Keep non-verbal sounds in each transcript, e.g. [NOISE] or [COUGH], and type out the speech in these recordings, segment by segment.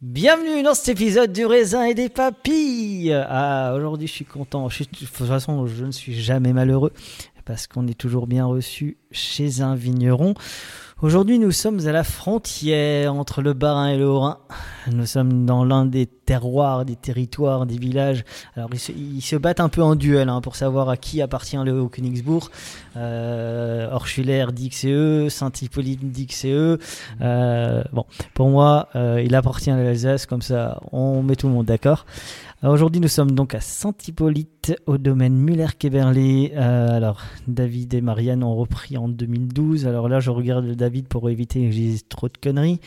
Bienvenue dans cet épisode du raisin et des papilles. Ah, aujourd'hui, je suis content. Je de toute façon, je ne suis jamais malheureux parce qu'on est toujours bien reçu chez un vigneron. Aujourd'hui, nous sommes à la frontière entre le Bas-Rhin et le Haut-Rhin. Nous sommes dans l'un des terroirs, des territoires, des villages. Alors, ils se, battent un peu en duel hein, pour savoir à qui appartient le Haut-Königsbourg. Euh, Orchuler dit que c'est eux, Saint-Hippolyte dit que c'est eux. Euh, bon, pour moi, euh, il appartient à l'Alsace, comme ça, on met tout le monde d'accord. Aujourd'hui, nous sommes donc à Saint-Hippolyte, au domaine Muller-Keberlé. Euh, alors, David et Marianne ont repris en 2012. Alors là, je regarde David pour éviter que dise trop de conneries.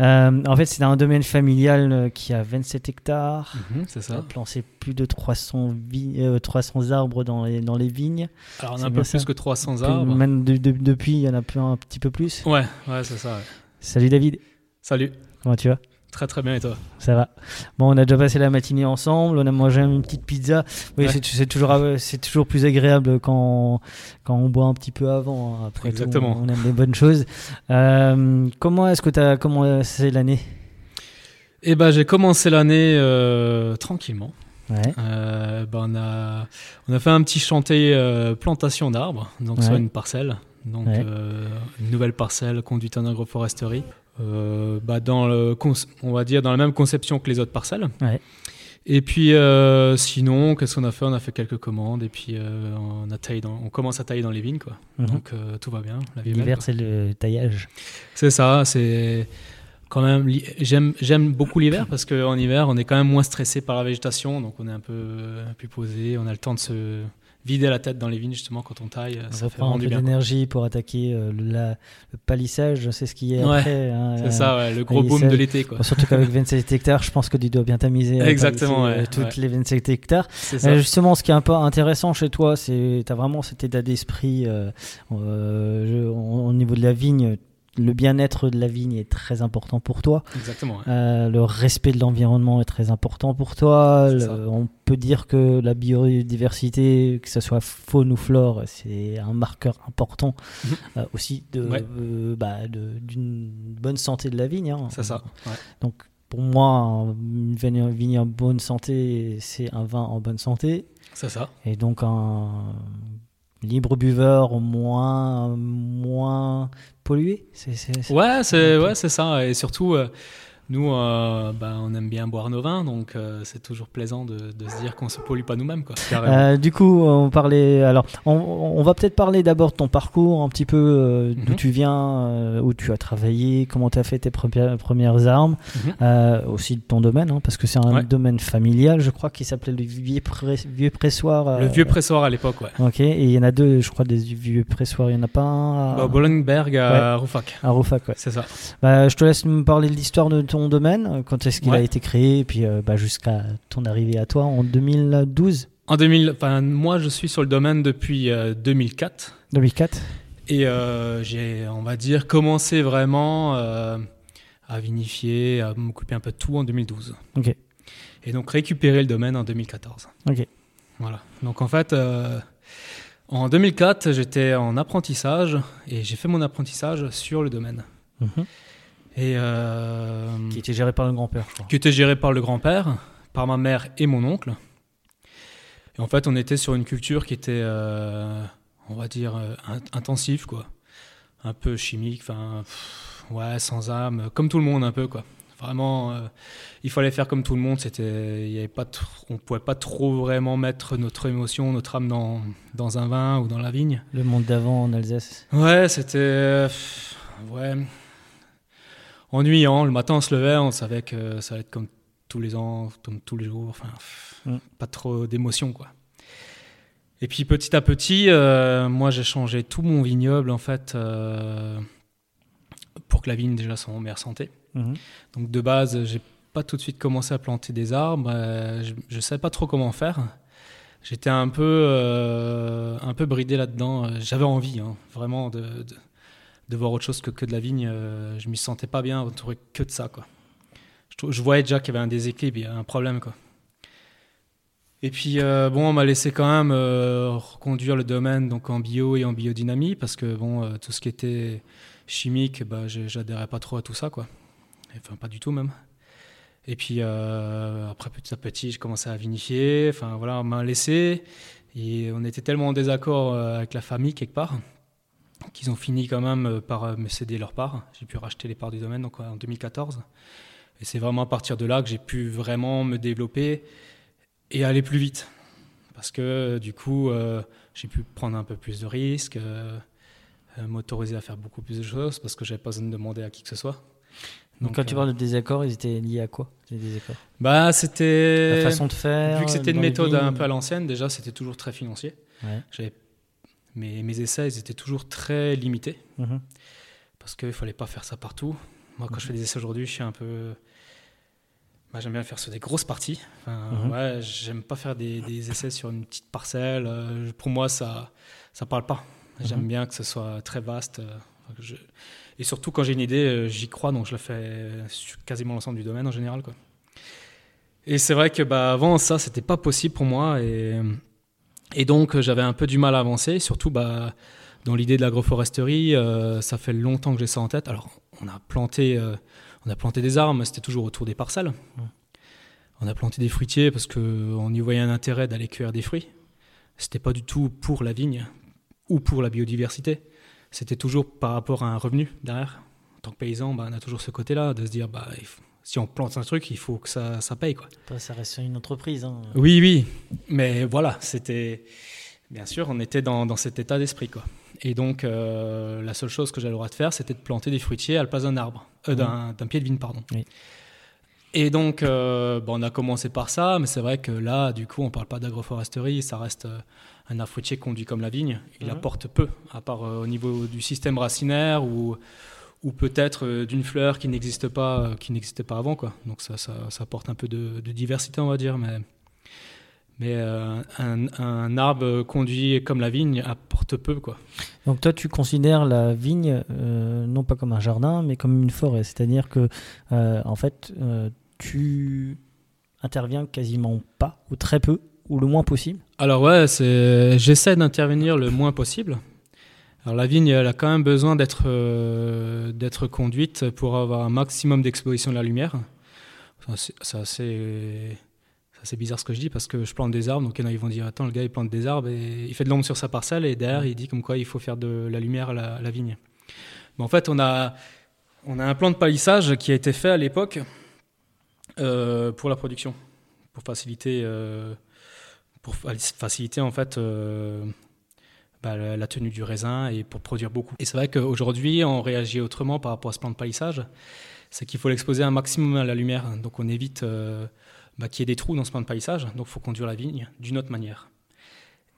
En fait, c'est un domaine familial euh, qui a 27 hectares. Mhm, c'est On a ça. planté plus de 300, vi- euh, 300 arbres dans les, dans les vignes. Alors on a un plus ça. que 300 arbres. Même de- de- depuis, il y en a plus un petit peu plus. Ouais, ouais, c'est ça. ouais. Salut David, Salut. comment tu vas? Très très bien et toi? Ça va. Bon, on a déjà passé la matinée ensemble, on a mangé une petite pizza. Oui, Ouais. c'est- toujours, euh, c'est toujours plus agréable quand, quand on boit un petit peu avant. hein. Après Exactement. on, on aime les bonnes choses. Euh, comment est-ce que tu as commencé l'année? Eh ben j'ai commencé l'année euh, tranquillement. Ouais. Euh, ben, on, a, on a fait un petit chantier euh, plantation d'arbres, donc Ouais. sur une parcelle. Donc Ouais. une nouvelle parcelle conduite en agroforesterie. Bah, dans le, on va dire dans la même conception que les autres parcelles. Et puis sinon, qu'est-ce qu'on a fait? On a fait quelques commandes et puis on, a taillé dans- on commence à tailler dans les vignes. Quoi. Mhm. Donc tout va bien. L'hiver, c'est le taillage. C'est ça, c'est quand même. J'aime, j'aime beaucoup l'hiver parce qu'en hiver, on est quand même moins stressé par la végétation, donc on est un peu plus posé, on a le temps de se vider la tête dans les vignes justement quand on taille, On ça fait reprend un vraiment du peu d'énergie pour attaquer euh, le, la- le palissage, c'est ce qui est Ouais, après. hein, C'est euh, ça, ouais, le gros boom de l'été, quoi. Bon, surtout qu'avec [LAUGHS] 27 hectares, je pense que tu dois bien t'amuser à Exactement, euh, ouais, toutes les 27 hectares. Euh, justement, ce qui est un peu intéressant chez toi, c'est tu as vraiment cet état d'esprit au niveau de la vigne. Le bien-être de la vigne est très important pour toi. Exactement. ouais. Euh, le respect de l'environnement est très important pour toi. Le- on peut dire que la biodiversité, que ce soit faune ou flore, c'est un marqueur important Mhm. euh, aussi de, Ouais. euh, bah, de- d'une bonne santé de la vigne. hein. C'est ça. ouais. Donc pour moi, un- une vigne, vigne en bonne santé, c'est un vin en bonne santé. C'est ça. Et donc un libre buveur moins, moins pollué. C'est, c'est- c'est- Ouais, c'est ouais, c'est ça. Et surtout, euh, Nous, euh, bah, on aime bien boire nos vins, donc euh, c'est toujours plaisant de, de se dire qu'on se pollue pas nous-mêmes. Euh, du coup, on parlait. Alors, on, on va peut-être parler d'abord de ton parcours, un petit peu euh, d'où Mhm. tu viens, euh, où tu as travaillé, comment tu as fait tes premières, premières armes, Mhm. euh, aussi de ton domaine, hein, parce que c'est un Ouais. domaine familial, je crois, qui s'appelait le vieux, press- vieux pressoir. euh, Le vieux pressoir à l'époque, ouais. Ok, et il y en a deux, je crois, des vieux pressoirs. Il y en a pas un à, Bah, Bollenberg à Roufac. à Roufac, ouais. C'est ça. Bah, je te laisse me parler de l'histoire de ton domaine, euh, quand est-ce qu'il a été créé, et puis euh, bah, jusqu'à ton arrivée à toi en 2012, En 2000, enfin, moi, je suis sur le domaine depuis euh, 2004. 2004. Et j'ai, on va dire, commencé vraiment à vinifier, à m'occuper un peu de tout en 2012. Ok. Et donc récupérer le domaine en 2014. Ok. Voilà. Donc en fait, euh, en 2004, j'étais en apprentissage et j'ai fait mon apprentissage sur le domaine. Mhm. Et euh, Qui était géré par le grand-père, je crois. qui était géré par le grand-père, par ma mère et mon oncle. Et en fait, on était sur une culture qui était, euh, on va dire, euh, in- intensive, quoi. Un peu chimique, enfin, ouais, sans âme, comme tout le monde, un peu, quoi. Vraiment, euh, il fallait faire comme tout le monde. C'était, il y avait pas, on pouvait pas trop vraiment mettre notre émotion, notre âme dans, dans un vin ou dans la vigne. Le monde d'avant en Alsace. Ouais, c'était. euh, ouais. Ennuyant. Le matin, on se levait, on savait que ça allait être comme tous les ans, comme tous les jours. Enfin, Mm. pas trop d'émotion, quoi. Et puis petit à petit, euh, moi, j'ai changé tout mon vignoble, en fait, euh, pour que la vigne déjà soit en meilleure santé. Mhm. Donc de base, j'ai pas tout de suite commencé à planter des arbres. euh, je, je savais pas trop comment faire. J'étais un peu, un peu bridé là-dedans. J'avais envie, hein, vraiment, de, de, de voir autre chose que, que de la vigne. Euh, je m'y sentais pas bien entouré que de ça, quoi. Je, je voyais déjà qu'il y avait un déséquilibre, un problème, quoi. Et puis, euh, bon, on m'a laissé quand même euh, reconduire le domaine donc en bio et en biodynamie parce que, bon, euh, tout ce qui était chimique, bah, j'adhérais pas trop à tout ça, quoi. Enfin, pas du tout même. Et puis après, petit à petit, j'ai commencé à vinifier. Enfin voilà, on m'a laissé. Et on était tellement en désaccord avec la famille quelque part qu'ils ont fini quand même euh, par euh, me céder leur part. J'ai pu racheter les parts du domaine donc, en 2014. Et c'est vraiment à partir de là que j'ai pu vraiment me développer et aller plus vite. Parce que euh, du coup, euh, j'ai pu prendre un peu plus de risques, euh, m'autoriser à faire beaucoup plus de choses parce que j'avais pas besoin de demander à qui que ce soit. Donc, quand tu parles de désaccords, ils étaient liés à quoi ces désaccords? Bah, c'était. La façon de faire Vu que c'était une les méthode un peu à l'ancienne, déjà, c'était toujours très financier. Ouais. J'avais mes, mes essais, ils étaient toujours très limités Mhm. parce qu'il fallait pas faire ça partout. Moi, quand je fais des essais aujourd'hui, je suis un peu. Bah, j'aime bien faire sur des grosses parties. Enfin, Mhm. ouais, j'aime pas faire des, des essais sur une petite parcelle. Euh, pour moi, ça, ça parle pas. J'aime Mhm. bien que ce soit très vaste. euh, je- Et surtout quand j'ai une idée, euh, j'y crois, donc je la fais sur quasiment l'ensemble du domaine en général, quoi. Et c'est vrai que bah, avant ça, c'était pas possible pour moi. Et, et donc, euh, j'avais un peu du mal à avancer. Surtout bah, dans l'idée de l'agroforesterie, euh, ça fait longtemps que j'ai ça en tête. Alors, on a planté, euh, on a planté des arbres, c'était toujours autour des parcelles. On a planté des fruitiers parce qu'on y voyait un intérêt d'aller cueillir des fruits. C'était pas du tout pour la vigne ou pour la biodiversité. C'était toujours par rapport à un revenu derrière. En tant que paysan, bah, on a toujours ce côté-là de se dire bah, il faut- si on plante un truc, il faut que ça, ça paye. Quoi. Après, ça reste une entreprise. hein. Oui, oui. Mais voilà, c'était. Bien sûr, on était dans, dans cet état d'esprit. quoi. Et donc, euh, la seule chose que j'avais le droit de faire, c'était de planter des fruitiers à la place d'un arbre, euh, d'un d'un pied de vigne, pardon. Oui. Et donc, euh, bon, on a commencé par ça, mais c'est vrai que là, du coup, on parle pas d'agroforesterie, ça reste euh, un arbre fruitier conduit comme la vigne. Il Mhm. apporte peu, à part au niveau du système racinaire ou, ou peut-être euh, d'une fleur qui n'existe pas, euh, qui n'existait pas avant, quoi. Donc ça, ça, ça apporte un peu de, de diversité, on va dire, mais mais euh, un, un arbre conduit comme la vigne apporte peu, quoi. Donc toi, tu considères la vigne euh, non pas comme un jardin, mais comme une forêt. C'est-à-dire que, euh, en fait, tu interviens quasiment pas, ou très peu, ou le moins possible? Alors ouais, c'est j'essaie d'intervenir le moins possible. Alors la vigne, elle a quand même besoin d'être euh, d'être conduite pour avoir un maximum d'exposition de la lumière. C'est assez bizarre ce que je dis parce que je plante des arbres, donc ils vont dire attends le gars il plante des arbres et il fait de l'ombre sur sa parcelle et derrière il dit comme quoi il faut faire de la lumière à la, vigne. Mais en fait on a on a un plan de palissage qui a été fait à l'époque Euh, pour la production, pour faciliter, euh, pour fa- faciliter en fait bah, la, tenue du raisin et pour produire beaucoup. Et c'est vrai qu'aujourd'hui, on réagit autrement par rapport à ce plan de palissage. C'est qu'il faut l'exposer un maximum à la lumière. Donc on évite euh, bah, qu'il y ait des trous dans ce plan de palissage. Donc il faut conduire la vigne d'une autre manière.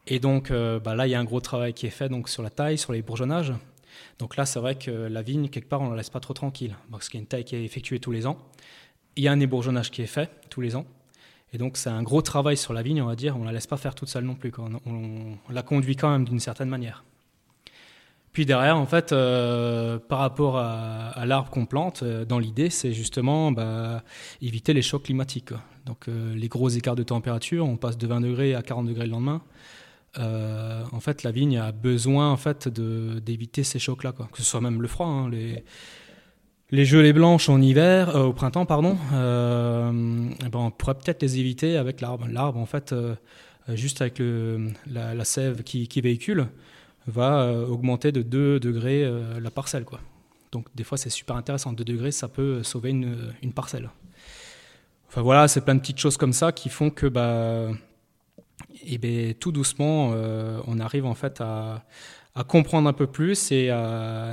Et donc euh, bah, là, il y a un gros travail qui est fait donc, sur la taille, sur les bourgeonnages. Donc là, c'est vrai que la vigne, quelque part, on ne la laisse pas trop tranquille. Parce qu'il y a une taille qui est effectuée tous les ans. Il y a un ébourgeonnage qui est fait tous les ans. Et donc, c'est un gros travail sur la vigne, on va dire. On la laisse pas faire toute seule non plus. On, la conduit quand même d'une certaine manière. Puis derrière, en fait, euh, par rapport à, l'arbre qu'on plante, euh, dans l'idée, c'est justement bah, éviter les chocs climatiques. Donc, euh, les gros écarts de température, on passe de 20 degrés à 40 degrés le lendemain. En fait, la vigne a besoin en fait d'éviter ces chocs-là, que ce soit même le froid. hein, les, les gelées blanches en hiver, euh, au printemps, pardon, euh, ben, on pourrait peut-être les éviter avec l'arbre. L'arbre, en fait, euh, juste avec la, sève qui, véhicule, va augmenter de 2 degrés la parcelle. Quoi. Donc des fois, c'est super intéressant. 2 degrés, ça peut sauver une, parcelle. Enfin voilà, c'est plein de petites choses comme ça qui font que bah, eh ben, tout doucement, on arrive en fait à, comprendre un peu plus et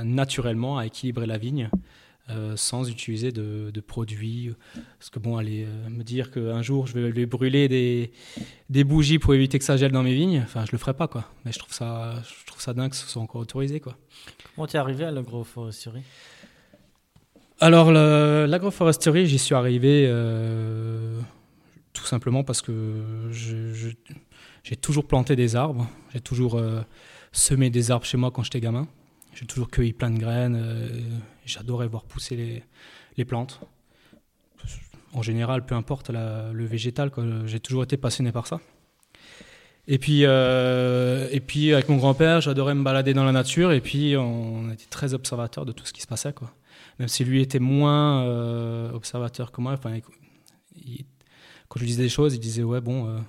naturellement à équilibrer la vigne euh, sans utiliser de, de produits. Parce que bon, aller euh, me dire qu'un jour je vais aller brûler des, des bougies pour éviter que ça gèle dans mes vignes, enfin je le ferai pas quoi. Mais je trouve ça, je trouve ça dingue que ce soit encore autorisé quoi. Comment t'es arrivé à l'agroforesterie? Alors l'agroforesterie, j'y suis arrivé euh, tout simplement parce que j'ai toujours planté des arbres, j'ai toujours semé des arbres chez moi quand j'étais gamin. J'ai toujours cueilli plein de graines. euh, J'adorais voir pousser les, plantes. En général, peu importe le végétal, j'ai toujours été passionné par ça. Et puis, euh, et puis avec mon grand-père, j'adorais me balader dans la nature. Et puis, on était très observateur de tout ce qui se passait. Quoi. Même si lui était moins euh, observateur que moi. Quand je lui disais des choses, il disait Ouais, bon,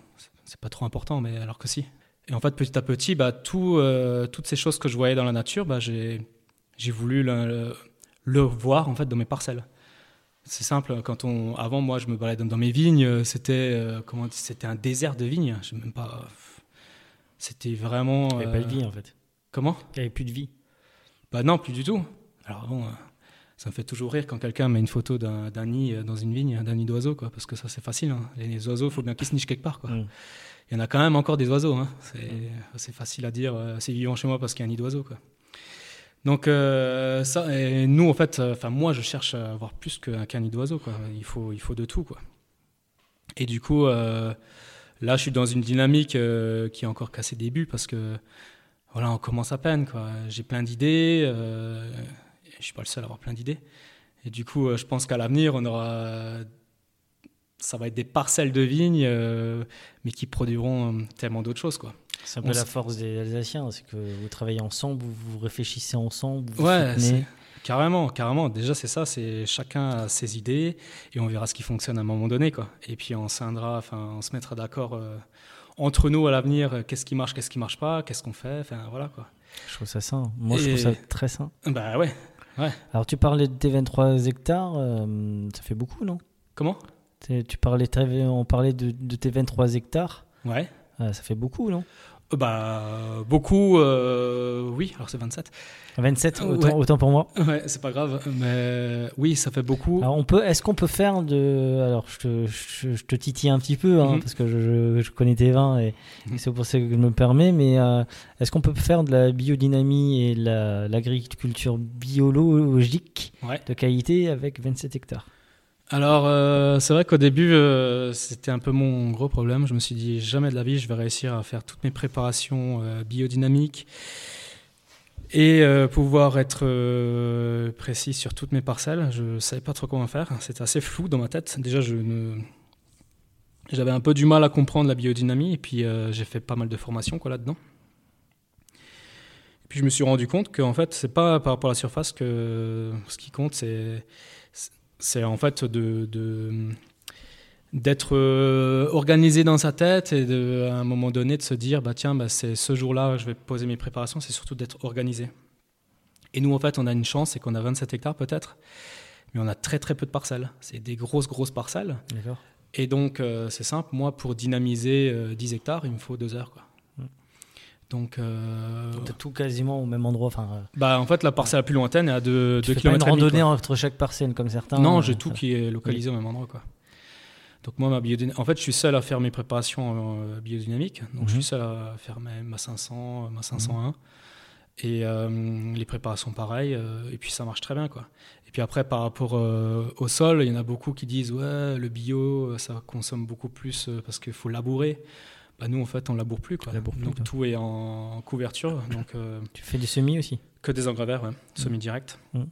c'est pas trop important, mais alors que si. Et en fait, petit à petit, bah, tout, euh, toutes ces choses que je voyais dans la nature, bah, j'ai voulu le, le voir en fait dans mes parcelles. C'est simple. Quand on, avant, moi, je me baladais dans mes vignes. C'était euh, comment C'était un désert de vignes. Je même pas. C'était vraiment. Il n'y avait pas de euh, vie en fait. Comment? Il n'y avait plus de vie. Bah non, plus du tout. Alors bon, euh, ça me fait toujours rire quand quelqu'un met une photo d'un nid euh, dans une vigne, d'un nid d'oiseau, quoi, parce que ça c'est facile. hein. Les oiseaux, il faut bien qu'ils se nichent quelque part, quoi. Mm. Il y en a quand même encore des oiseaux. Hein. C'est facile à dire. euh, c'est vivant chez moi parce qu'il y a un nid d'oiseau, quoi. Donc euh, nous en fait, moi je cherche à avoir plus qu'un nid d'oiseau, quoi. Il faut, de tout. Et du coup, euh, là je suis dans une dynamique qui est encore qu'à ses débuts parce que voilà, on commence à peine. J'ai plein d'idées. euh, je suis pas le seul à avoir plein d'idées. Et du coup, je pense qu'à l'avenir, on aura, ça va être des parcelles de vignes, euh, mais qui produiront euh, tellement d'autres choses, quoi. C'est un On peu la force des Alsaciens, c'est que vous travaillez ensemble, vous, vous réfléchissez ensemble, vous Ouais, soutenez. carrément, carrément. Déjà, c'est ça, c'est chacun a ses idées et on verra ce qui fonctionne à un moment donné, quoi. Et puis on scindra, enfin, on se mettra d'accord euh, entre nous à l'avenir. euh, Qu'est-ce qui marche, qu'est-ce qui marche pas, qu'est-ce qu'on fait, enfin voilà, quoi. Je trouve ça sain. Moi, je trouve ça très sain. Bah ouais. Alors, tu parlais de tes 23 hectares, euh, ça fait beaucoup, non? Comment? Tu parlais, On parlait de, de tes 23 hectares, Ouais. Ah, ça fait beaucoup, non? Euh, Bah beaucoup, euh, oui. Alors c'est 27. 27, Euh, autant, ouais. autant pour moi. Ouais, c'est pas grave, mais oui, ça fait beaucoup. Alors on peut, est-ce qu'on peut faire de, alors je te, je, je te titille un petit peu hein, Mhm. parce que je, connais tes vins et, Mhm. et c'est pour ça que je me permets, mais euh, est-ce qu'on peut faire de la biodynamie et de la- l'agriculture biologique Ouais. de qualité avec 27 hectares? Alors, euh, c'est vrai qu'au début, euh, c'était un peu mon gros problème. Je me suis dit, jamais de la vie, je vais réussir à faire toutes mes préparations euh, biodynamiques et pouvoir être précis sur toutes mes parcelles. Je ne savais pas trop comment faire. C'était assez flou dans ma tête. Déjà, je ne... j'avais un peu du mal à comprendre la biodynamie et puis j'ai fait pas mal de formations quoi, là-dedans. Et puis je me suis rendu compte qu'en fait, c'est pas par rapport à la surface que ce qui compte, c'est c'est en fait de, d'être euh, organisé dans sa tête et de, à un moment donné de se dire bah tiens bah, c'est ce jour-là je vais poser mes préparations c'est surtout d'être organisé et nous en fait on a une chance c'est qu'on a 27 hectares peut-être mais on a très très peu de parcelles. C'est des grosses grosses parcelles. Et donc euh, c'est simple, moi pour dynamiser euh, 10 hectares, il me faut deux heures. Quoi. Donc, euh, T'as tout quasiment au même endroit. Enfin, euh, bah, en fait, la parcelle la plus lointaine est à 2 tu fais pas km. une randonnée entre chaque parcelle comme certains. Non, euh, j'ai tout qui est localisé au même endroit. Quoi. Donc moi, ma biodynamique, en fait, je suis seul à faire mes préparations euh, biodynamiques. Donc je Mhm. suis seul à faire ma, ma 500, ma 501. Et euh, les préparations pareilles. et puis ça marche très bien. Quoi. Et puis après, par rapport au sol, il y en a beaucoup qui disent ouais, le bio, ça consomme beaucoup plus parce qu'il faut labourer. Bah, nous, en fait, on laboure plus. Quoi. Laboure plus, donc toi. tout est en couverture. [LAUGHS] donc euh, Tu fais des semis aussi. que des engrais verts, ouais, semi-direct. Mm.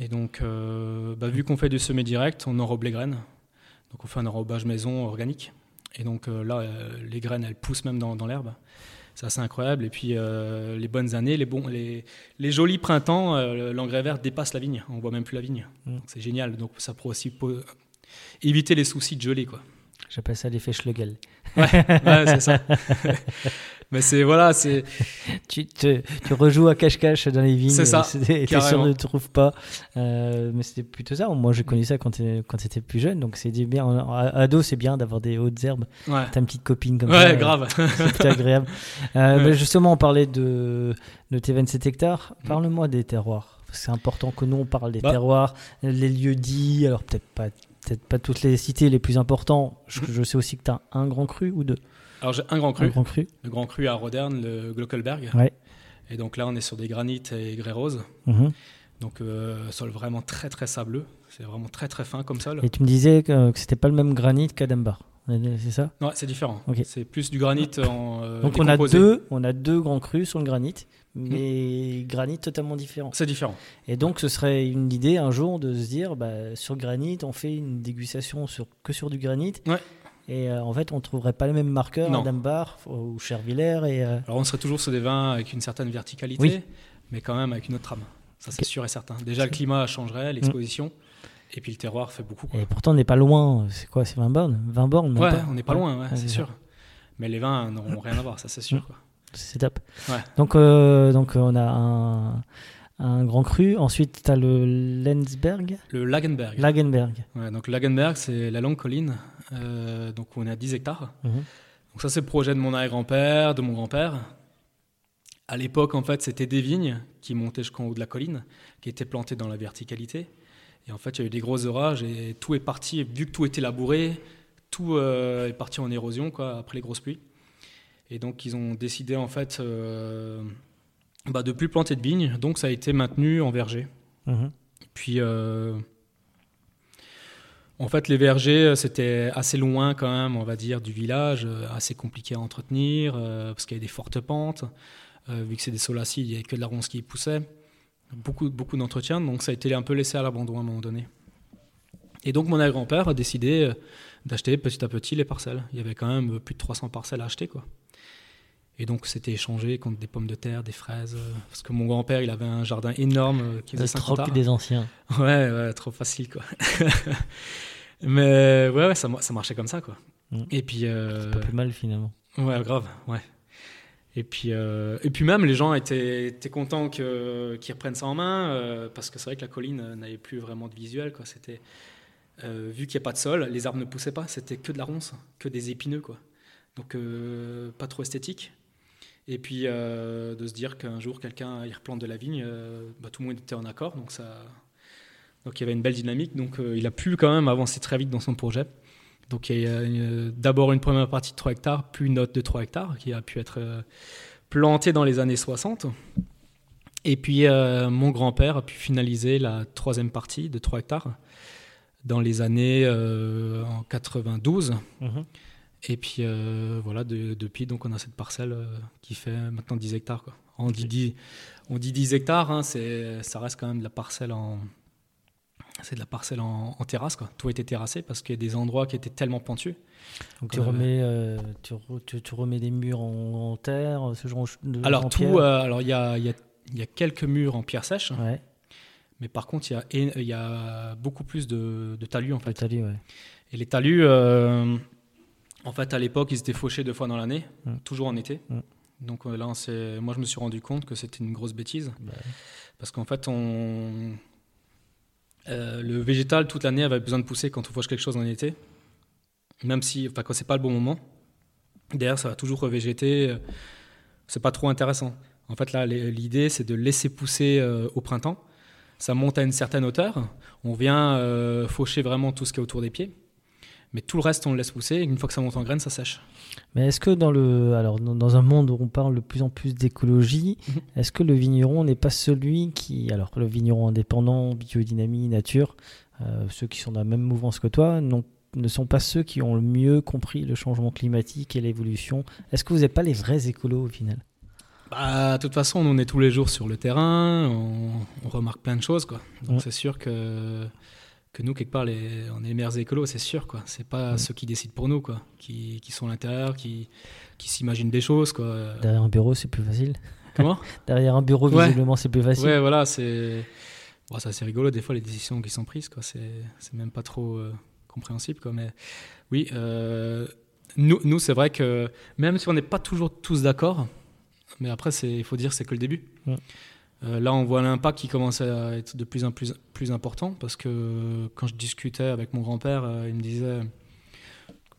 Et donc, euh, bah, vu qu'on fait du semi-direct, on enrobe les graines. Donc, on fait un enrobage maison organique. Et donc euh, là, les graines, elles poussent même dans, dans l'herbe. C'est assez incroyable. Et puis, les bonnes années, les, bons, les, les jolis printemps, l'engrais vert dépasse la vigne. On voit même plus la vigne. Mm. C'est génial. Donc, ça pourrait aussi éviter les soucis de gelée, quoi. J'appelle ça l'effet Schlegel. Ouais, c'est ça. [LAUGHS] Mais c'est voilà, c'est [LAUGHS] Tu, te- tu rejoues à cache-cache dans les vignes. C'est ça, [LAUGHS] euh, T'es sûr ne trouves pas. Euh, mais c'était plutôt ça. Moi, j'ai connu ça quand quand t'étais plus jeune. Donc, c'est bien. En- Ado, c'est bien d'avoir des hautes herbes. ouais, T'as une petite copine comme ça. ouais, euh, grave. C'est plutôt agréable. Euh, Ouais. justement, on parlait de, de tes 27 hectares. Parle-moi des terroirs. C'est important que nous, on parle des Bah. terroirs, les lieux dits. Alors, peut-être pas, peut pas toutes les cités les plus importants. Je, je sais aussi que tu as un grand cru ou deux. Alors j'ai un grand Un cru, grand cru. le grand cru à Roderne, le Glockelberg. Ouais. Et donc là, on est sur des granites et grès roses. Mhm. Donc euh, sol vraiment très très sableux. C'est vraiment très très fin comme sol. Et tu me disais que, que c'était pas le même granit qu'Adambar. C'est ça? Non, c'est différent. Ok. C'est plus du granit en euh, Donc, on a, deux, on a deux grands crus sur le granit, mais granit totalement différent. C'est différent. Et donc, ce serait une idée un jour de se dire, bah, sur granit, on fait une dégustation sur, que sur du granit. Ouais. Et euh, en fait, on ne trouverait pas les mêmes marqueurs à Dambar ou Chervillers. Et, euh, Alors on serait toujours sur des vins avec une certaine verticalité, Oui. mais quand même avec une autre trame. Ça c'est sûr et certain. Déjà le climat changerait, l'exposition, et puis le terroir fait beaucoup. quoi. et pourtant, on n'est pas loin. C'est quoi? C'est 20 bornes? 20 bornes Ouais, pas? on n'est pas loin, ouais, c'est sûr. Mais les vins n'auront rien à voir, ça c'est sûr. quoi. C'est top. Ouais. Donc, euh, donc, on a un, un grand cru. Ensuite, tu as le Lensberg. Le Lagenberg. Lagenberg. Ouais, donc Lagenberg, c'est la longue colline, euh, donc on est à 10 hectares. Mhm. Donc ça, c'est le projet de mon arrière-grand-père, de mon grand-père. À l'époque, en fait, c'était des vignes qui montaient jusqu'en haut de la colline, qui étaient plantées dans la verticalité. Et en fait, il y a eu des gros orages et tout est parti. Vu que tout était labouré, tout euh, est parti en érosion quoi, après les grosses pluies. Et donc, ils ont décidé en fait euh, bah, de plus planter de vignes. Donc, ça a été maintenu en verger. Mhm. Puis, euh, en fait, les vergers, euh, c'était assez loin quand même, on va dire, du village, assez compliqué à entretenir, euh, parce qu'il y avait des fortes pentes. Vu que c'est des sols acides, il n'y avait que de la ronce qui poussait. Beaucoup, beaucoup d'entretien, donc ça a été un peu laissé à l'abandon à un moment donné. Et donc, mon grand-père a décidé d'acheter petit à petit les parcelles. Il y avait quand même plus de 300 parcelles à acheter, quoi. Et donc, c'était échangé contre des pommes de terre, des fraises. euh, parce que mon grand-père, il avait un jardin énorme euh, qui faisait 50 troc des anciens. [LAUGHS] Ouais, ouais, trop facile, quoi. [LAUGHS] Mais ouais, ouais, ça, ça marchait comme ça, quoi. Mm. Et puis, euh, C'est pas plus mal finalement. ouais, grave, ouais. Et puis, euh, et puis même, les gens étaient, étaient contents qu'ils reprennent ça en main, euh, parce que c'est vrai que la colline n'avait plus vraiment de visuel, quoi. C'était, euh, vu qu'il n'y a pas de sol, les arbres ne poussaient pas, c'était que de la ronce, que des épineux, quoi. Donc, euh, pas trop esthétique. Et puis, euh, de se dire qu'un jour, quelqu'un y replante de la vigne, bah, tout le monde était en accord, donc ça... Donc il y avait une belle dynamique, donc il a pu quand même avancer très vite dans son projet. Donc il y a d'abord une première partie de 3 hectares, puis une autre de 3 hectares qui a pu être plantée dans les années 60. Et puis mon grand-père a pu finaliser la troisième partie de 3 hectares dans les années euh, en 92. Mhm. Et puis euh, voilà, de- depuis, donc on a cette parcelle euh, qui fait maintenant 10 hectares. Quoi. On, dit 10, on dit 10 hectares, hein, c'est, ça reste quand même de la parcelle en, c'est de la parcelle en, en terrasse. Quoi. Tout était terrassé parce qu'il y a des endroits qui étaient tellement pentus. Donc tu Euh, remets, euh, tu, re- tu- tu remets des murs en, en terre, ce genre de Alors, tout, euh, il y a, y, a, y a quelques murs en pierre sèche, Ouais, mais par contre, il y a, y a beaucoup plus de, de talus en fait. talus, ouais. Et les talus, euh, en fait, à l'époque, ils étaient fauchés deux fois dans l'année, Mm. toujours en été. Mm. Donc euh, là, on moi, je me suis rendu compte que c'était une grosse bêtise. Bah, Parce qu'en fait, on... Euh, le végétal, toute l'année, avait besoin de pousser quand on fauche quelque chose en été. Même si, enfin, quand c'est pas le bon moment. Derrière, ça va toujours revégéter. euh, C'est pas trop intéressant. En fait, là, l'idée, c'est de laisser pousser euh, au printemps. Ça monte à une certaine hauteur. On vient euh, faucher vraiment tout ce qui est autour des pieds. Mais tout le reste, on le laisse pousser. Et une fois que ça monte en graines, ça sèche. Mais est-ce que dans le, alors dans, un monde où on parle de plus en plus d'écologie, Mhm. est-ce que le vigneron n'est pas celui qui, alors le vigneron indépendant, biodynamie, nature, euh, ceux qui sont dans la même mouvance que toi, non- ne sont pas ceux qui ont le mieux compris le changement climatique et l'évolution? Est-ce que vous n'êtes pas les vrais écolos au final? Bah, de toute façon, on est tous les jours sur le terrain, on, on remarque plein de choses, quoi. Donc Ouais. c'est sûr que, que nous, quelque part, les, on est les meilleurs écolos, c'est sûr, quoi. C'est pas Ouais. ceux qui décident pour nous, quoi. Qui, qui sont à l'intérieur, qui, qui s'imaginent des choses, quoi. Derrière un bureau, c'est plus facile. Comment? [LAUGHS] Derrière un bureau, Ouais. visiblement, c'est plus facile. Ouais, voilà, c'est. Bon, ça, c'est rigolo, des fois, les décisions qui sont prises, quoi. C'est c'est même pas trop euh, compréhensible, quoi. Mais oui, euh, nous, nous c'est vrai que même si on n'est pas toujours tous d'accord, mais après, il faut dire que c'est que le début. Ouais. Euh, là, on voit l'impact qui commence à être de plus en plus, plus important parce que quand je discutais avec mon grand-père, euh, il me disait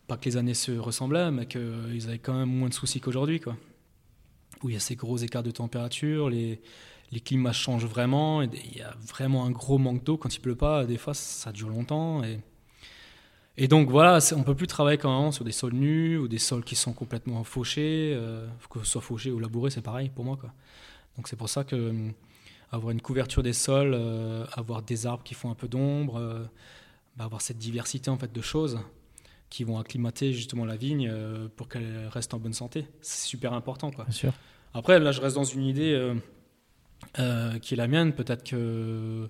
pas que les années se ressemblaient, mais qu'ils avaient quand même moins de soucis qu'aujourd'hui, quoi. Où il y a ces gros écarts de température, les, les climats changent vraiment, et il y a vraiment un gros manque d'eau quand il pleut pas. Des fois, ça dure longtemps. Et, et donc voilà, on peut plus travailler quand même sur des sols nus ou des sols qui sont complètement fauchés. euh, que ce soit fauché ou labouré, c'est pareil pour moi. Quoi. Donc c'est pour ça que hum, avoir une couverture des sols, euh, avoir des arbres qui font un peu d'ombre, euh, bah, avoir cette diversité en fait de choses qui vont acclimater justement la vigne euh, pour qu'elle reste en bonne santé, c'est super important. Quoi. Bien sûr. Après, là, je reste dans une idée euh, euh, qui est la mienne. Peut-être que,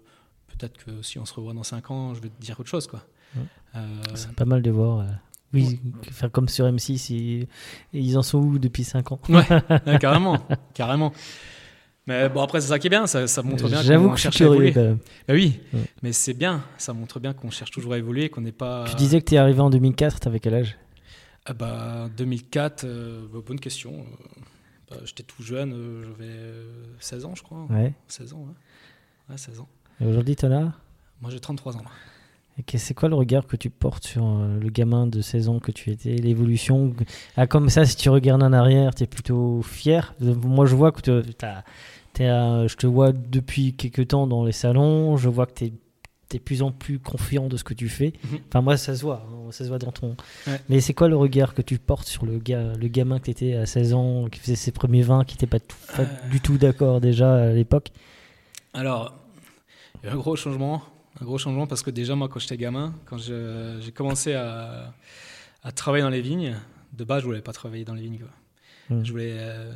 peut-être que si on se revoit dans 5 ans, je vais te dire autre chose. Quoi. Ouais. Euh, C'est pas mal de voir. euh, Oui, faire comme sur M6, et, et ils en sont où depuis 5 ans? Ouais, ouais, carrément, [LAUGHS] carrément. Mais bon, après, c'est ça qui est bien. Ça, ça montre bien J'avoue qu'on que je suis cherche à évoluer. curieux. quand même. Bah oui, Ouais. mais c'est bien. Ça montre bien qu'on cherche toujours à évoluer, qu'on n'est pas. Tu disais que tu es arrivé en 2004, t'avais quel âge? Ah bah, 2004, euh, bah, bonne question. Euh, bah, J'étais tout jeune, euh, j'avais euh, 16 ans, je crois. Ouais. 16 ans, ouais. Ouais, 16 ans. Et aujourd'hui, t'en as? Moi, j'ai 33 ans. là. Et c'est quoi le regard que tu portes sur euh, le gamin de 16 ans que tu étais, l'évolution ah, Comme ça, si tu regardes en arrière, tu es plutôt fier? Moi, je vois que tu t'es, euh, je te vois depuis quelques temps dans les salons, je vois que tu es, de plus en plus confiant de ce que tu fais. Mhm. Enfin, moi, ça se voit, hein, ça se voit dans ton... Ouais. Mais c'est quoi le regard que tu portes sur le, gars, le gamin que tu étais à 16 ans, qui faisait ses premiers vins, qui n'était pas, tout- pas Euh. du tout d'accord déjà à l'époque? Alors, il y a eu un gros changement. Un gros changement parce que déjà, moi, quand j'étais gamin, quand j'ai commencé à, à travailler dans les vignes, de base, je voulais pas travailler dans les vignes. quoi. Mm. Je, voulais, euh,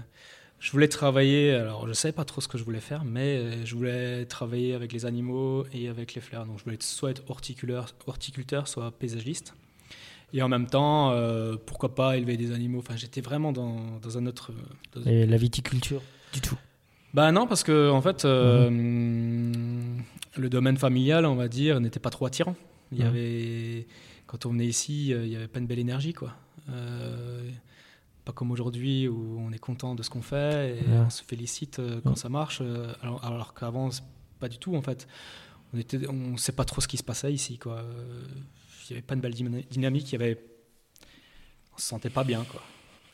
je voulais travailler, alors je savais pas trop ce que je voulais faire, mais euh, je voulais travailler avec les animaux et avec les fleurs. Donc, je voulais soit être horticulteur, soit paysagiste. Et en même temps, euh, pourquoi pas élever des animaux. Enfin, j'étais vraiment dans, dans un autre. dans- Et la viticulture Du tout. Bah non, parce que en fait, euh, le domaine familial, on va dire, n'était pas trop attirant. Il y Mhm. avait, quand on venait ici, euh, il y avait pas une belle énergie, quoi. Euh, pas comme aujourd'hui où on est content de ce qu'on fait et on se félicite quand Mhm. ça marche, alors, alors qu'avant, c'est pas du tout en fait. On était, on sait pas trop ce qui se passait ici, quoi. Il y avait pas une belle dyna- dynamique, il y avait, on se sentait pas bien, quoi.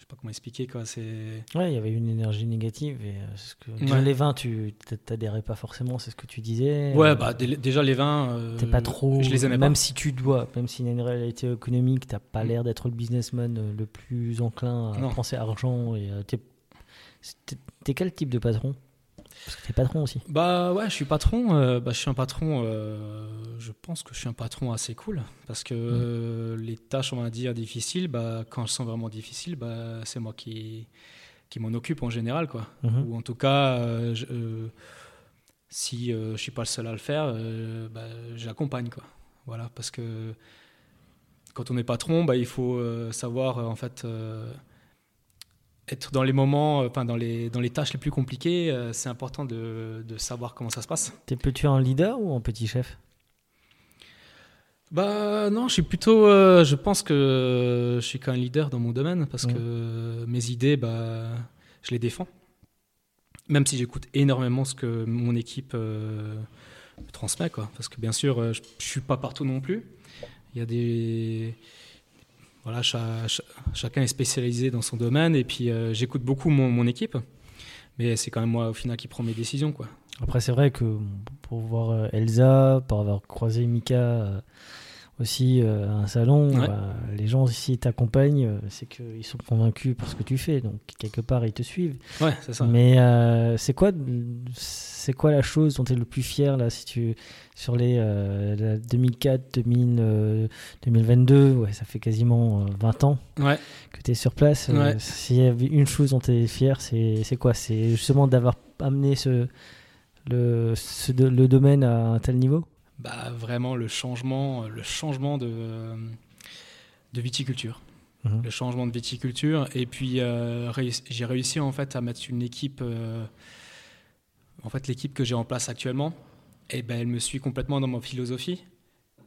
Pas comment expliquer, quoi. C'est Ouais, il y avait une énergie négative. Et euh, ce que... Ouais. les vins, tu t'adhérais pas forcément, c'est ce que tu disais. Ouais, Euh, bah dé- déjà les vins. euh, T'es pas trop. Je les aimais même pas. si tu dois, même s'il y a une réalité économique, t'as pas l'air d'être le businessman le plus enclin à Non. penser argent. Et t'es quel type de patron? Parce que t'es patron aussi. Bah ouais, je suis patron. euh, bah, je suis un patron. euh, je pense que je suis un patron assez cool parce que euh, les tâches, on va dire difficiles, bah quand elles sont vraiment difficiles, bah c'est moi qui qui m'en occupe en général, quoi. Mhm. Ou en tout cas, je- si je suis pas le seul à le faire, bah, j'accompagne, quoi. Voilà, parce que quand on est patron, bah, il faut savoir en fait être dans les moments, euh, enfin dans les dans les tâches les plus compliquées. euh, c'est important de, de savoir comment ça se passe. T'es plutôt un leader ou un petit chef? Bah non, je suis plutôt. euh, je pense que je suis qu'un leader dans mon domaine parce que mes idées, bah, je les défends. Même si j'écoute énormément ce que mon équipe euh, me transmet quoi. Parce que bien sûr, je, je suis pas partout non plus. Il y a des voilà, cha- cha- chacun est spécialisé dans son domaine et puis euh, j'écoute beaucoup mon, mon équipe. Mais c'est quand même moi au final qui prend mes décisions quoi. Après, c'est vrai que pour voir euh, Elsa, pour avoir croisé Mika euh, aussi euh, un salon, Ouais. bah, les gens, s'ils t'accompagnent, euh, c'est qu'ils sont convaincus par ce que tu fais. Donc, quelque part, ils te suivent. Ouais, c'est ça. Mais euh, c'est quoi, c'est quoi la chose dont tu es le plus fier là, si tu, sur les euh, la 2004, 2000, euh, 2022, ouais, ça fait quasiment euh, 20 ans Ouais. que tu es sur place. S'il y avait une chose dont tu es fier, c'est c'est quoi? C'est justement d'avoir amené ce, le, ce le domaine à un tel niveau? Bah, vraiment le changement, le changement de, de viticulture. Mhm. Le changement de viticulture. Et puis, euh, j'ai réussi en fait à mettre une équipe. euh, en fait, l'équipe que j'ai en place actuellement, et ben, elle me suit complètement dans ma philosophie.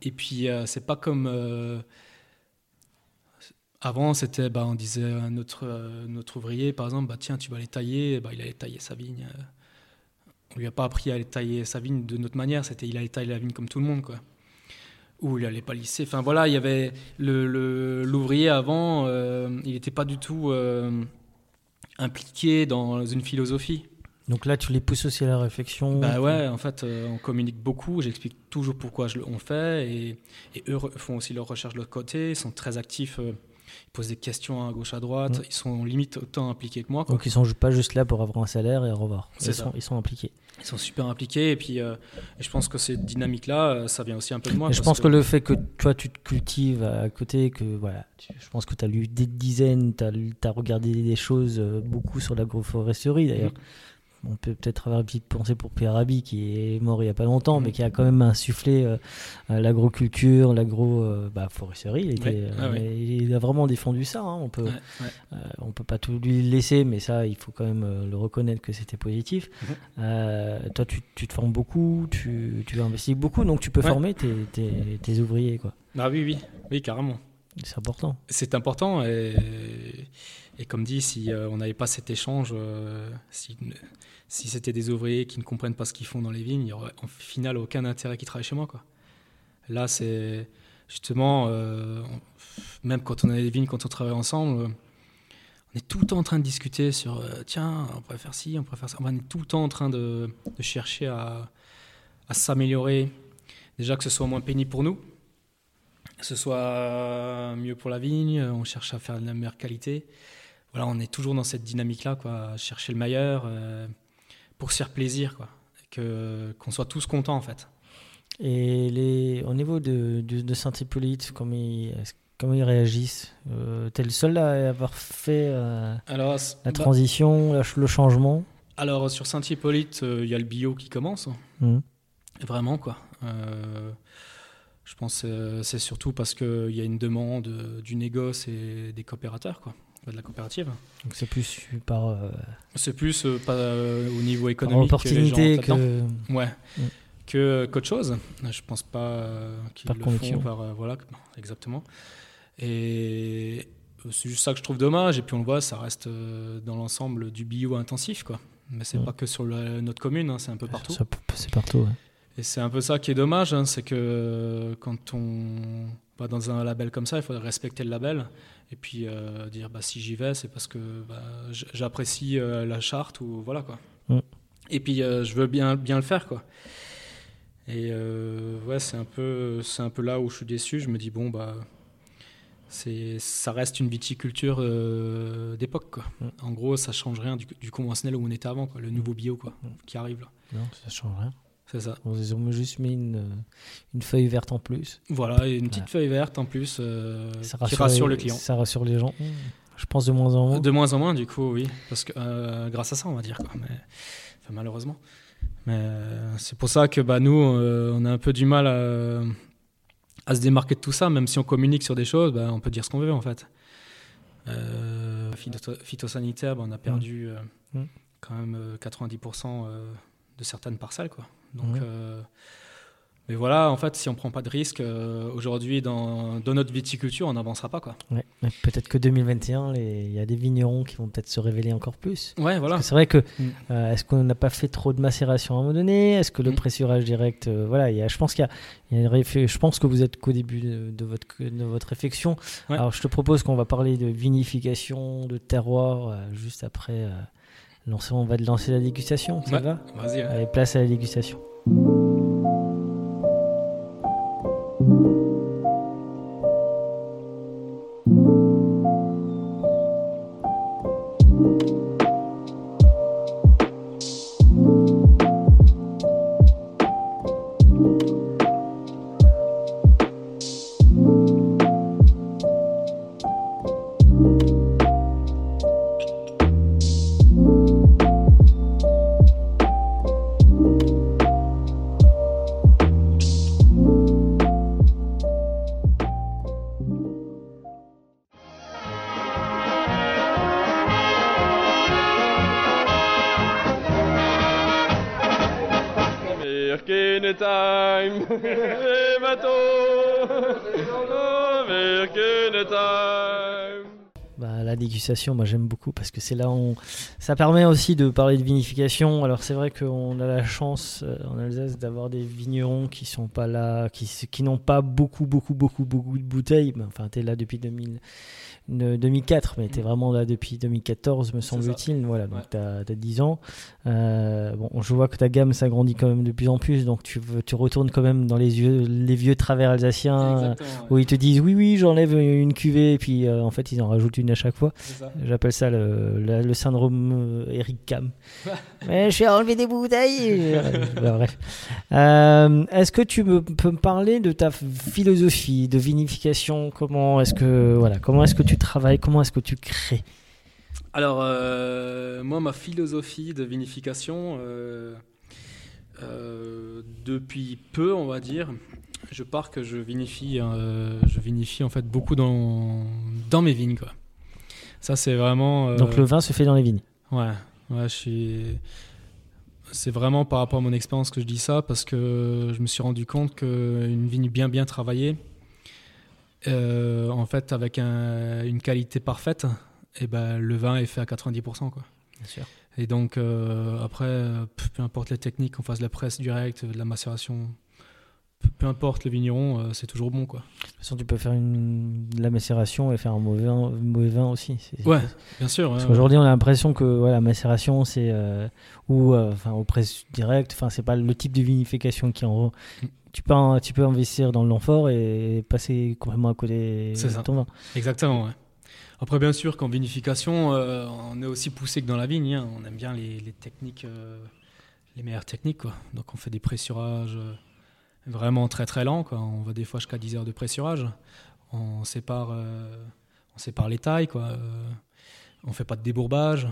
Et puis, euh, c'est pas comme. euh, avant, c'était, bah, on disait à notre, euh, notre ouvrier, par exemple, bah, tiens, tu vas aller tailler, bah, il allait tailler sa vigne. On lui a pas appris à aller tailler sa vigne de notre manière, c'était il allait tailler la vigne comme tout le monde, quoi. Ou il allait pas lisser. Enfin voilà, il y avait le- le- l'ouvrier avant, euh, il n'était pas du tout euh, impliqué dans une philosophie. Donc là, tu les pousses aussi à la réflexion? Bah ouais, en fait, euh, on communique beaucoup. J'explique toujours pourquoi je on fait. Et, et eux font aussi leurs recherches de l'autre côté. Ils sont très actifs. ils posent des questions à gauche, à droite. Ouais. Ils sont limite autant impliqués que moi. quoi. Donc ils sont ju- pas juste là pour avoir un salaire et au revoir. C'est Ils ça. sont, ils sont impliqués. Ils sont super impliqués. Et puis, euh, et je pense que cette dynamique-là, euh, ça vient aussi un peu de moi. Et je pense que... le fait que toi tu te cultives à côté, que voilà, tu- je pense que tu as lu des dizaines, tu as, regardé des choses euh, beaucoup sur l'agroforesterie d'ailleurs. On peut peut-être avoir une petite pensée pour Pierre Rabhi qui est mort il n'y a pas longtemps, mais qui a quand même insufflé euh, euh, l'agroculture, l'agro-foresterie. il, était, Ouais, ah euh, ouais. il a vraiment défendu ça. hein. On peut, Ouais, euh, on peut pas tout lui laisser, mais ça, il faut quand même euh, le reconnaître que c'était positif. Mhm. Euh, toi, tu, tu te formes beaucoup, tu, tu investis beaucoup, donc tu peux former tes, tes- tes ouvriers, quoi. Ah oui, oui, oui, carrément. C'est important. C'est important et, et comme dit, si euh, on n'avait pas cet échange, euh, si, si c'était des ouvriers qui ne comprennent pas ce qu'ils font dans les vignes, il n'y aurait en final aucun intérêt qu'ils travaillent chez moi. Là, c'est justement, euh, même quand on a des vignes, quand on travaille ensemble, euh, on est tout le temps en train de discuter sur euh, tiens, on pourrait faire ci, on pourrait faire ça. On est tout le temps en train de, chercher à, s'améliorer. Déjà que ce soit moins pénible pour nous, que ce soit mieux pour la vigne, on cherche à faire de la meilleure qualité. Voilà, on est toujours dans cette dynamique-là, quoi, chercher le meilleur pour se faire plaisir, quoi, que qu'on soit tous contents en fait. Et les, au niveau de, de, de Saint-Hippolyte, comment ils, comment ils réagissent euh, T'es le seul à avoir fait euh, Alors, la bah, transition, le changement? Alors sur Saint-Hippolyte, euh, il y a le bio qui commence, Mhm. vraiment quoi. Euh, je pense que c'est surtout parce qu'il y a une demande euh, du négoce et des coopérateurs, quoi, de la coopérative. Donc c'est plus par, euh, C'est plus euh, pas euh, au niveau par économique opportunité que que. Ouais. Mm. Que qu'autre chose. Je pense pas euh, qu'ils Par le conviction. font par euh, voilà exactement. Et c'est juste ça que je trouve dommage. Et puis on le voit, ça reste euh, dans l'ensemble du bio intensif quoi. Mais c'est Mm. pas que sur notre commune, hein, c'est un peu partout. Ça peut- C'est partout. ouais. Et c'est un peu ça qui est dommage, hein, c'est que euh, quand on va dans un label comme ça, il faut respecter le label et puis euh, dire bah, si j'y vais, c'est parce que bah, j'apprécie euh, la charte ou voilà quoi. Mm. Et puis euh, je veux bien, bien le faire quoi. Et ouais, c'est un peu, c'est un peu là où je suis déçu. Je me dis bon bah c'est, ça reste une viticulture d'époque quoi. Mm. En gros, ça change rien du, du conventionnel où on était avant quoi, le nouveau bio quoi, Mm. qui arrive là. Non, ça change rien. C'est ça. Ils ont juste mis une, euh, une feuille verte en plus. Voilà, et une petite Ouais. feuille verte en plus euh, Ça qui rassure le client. Ça rassure les gens. Je pense de moins en moins. De moins en moins, du coup, oui, parce que euh, grâce à ça, on va dire, quoi. Mais, enfin, malheureusement. Mais euh, c'est pour ça que bah, nous, on a un peu du mal à, à se démarquer de tout ça, même si on communique sur des choses, bah, on peut dire ce qu'on veut en fait. Phyto- phytosanitaire, bah, on a perdu euh, Mm. quand même euh, 90% euh, de certaines parcelles, quoi. Donc, euh, Mais voilà, en fait, si on prend pas de risque, euh, aujourd'hui, dans, dans notre viticulture, on n'avancera pas. Quoi. Ouais, peut-être que 2021, les- il y a des vignerons qui vont peut-être se révéler encore plus. Ouais, voilà. C'est vrai que Mm. euh, est-ce qu'on n'a pas fait trop de macération à un moment donné? Est-ce que le Mm. pressurage direct, voilà, il y a, je pense qu'il y a, il y a une réfé- je pense que vous êtes qu'au début de, de votre de votre réflexion. Ouais. Alors je te propose qu'on va parler de vinification, de terroir, juste après. On va lancer la dégustation, ça Ouais. va Vas-y. ouais. Allez, place à la dégustation. [LAUGHS] Bah, la dégustation, moi j'aime beaucoup parce que c'est là on... ça permet aussi de parler de vinification. Alors c'est vrai qu'on a la chance euh, en Alsace d'avoir des vignerons qui sont pas là, qui, qui n'ont pas beaucoup, beaucoup, beaucoup, beaucoup de bouteilles. Enfin, tu es là depuis 2000, ne- 2004, mais tu es vraiment là depuis 2014, me semble-t-il. Voilà, donc Ouais. tu as, 10 ans. Euh, bon, je vois que ta gamme s'agrandit quand même de plus en plus, donc tu, retournes quand même dans les, yeux, les vieux travers alsaciens. Ouais. Où ils te disent oui, oui, j'enlève une cuvée, et puis euh, en fait, ils en rajoutent une à chaque fois. J'appelle ça le, le- le syndrome euh, Eric Cam. [LAUGHS] Mais je vais enlever des bouteilles. Bah, bref. Euh, est-ce que tu me, peux me parler de ta philosophie de vinification? Comment est-ce que voilà, comment est-ce que tu travailles Comment est-ce que tu crées? Alors, euh, moi, ma philosophie de vinification, euh, euh, depuis peu, on va dire, je pars que je vinifie, je vinifie en fait beaucoup dans, dans mes vignes, quoi. Ça, c'est vraiment. Donc le vin se fait dans les vignes. Ouais, ouais, je suis. C'est vraiment par rapport à mon expérience que je dis ça, parce que je me suis rendu compte qu'une vigne bien bien travaillée, euh, en fait, avec un- une qualité parfaite, et ben, le vin est fait à 90%. Quoi. Bien sûr. Et donc, euh, après, peu importe les techniques, qu'on fasse de la presse directe, de la macération, peu, importe le vigneron, euh, c'est toujours bon. Quoi. De toute façon, tu peux faire une, de la macération et faire un mauvais vin, un mauvais vin aussi. Ouais, bien sûr. Parce ouais, qu'aujourd'hui, on a l'impression que voilà, la macération, c'est euh, ou enfin au presse direct. Enfin, c'est pas le type de vinification qui en. Tu peux, tu peux investir dans le Longfort et passer complètement à côté de ton vin. Exactement, ouais. Après, bien sûr, qu'en vinification, euh, on est aussi poussé que dans la vigne. hein. On aime bien les, les techniques, euh, les meilleures techniques. Quoi. Donc, on fait des pressurages euh, vraiment très très lents. Quoi. On va des fois jusqu'à 10 heures de pressurage. On sépare, on sépare les tailles. Quoi. On fait pas de débourbage.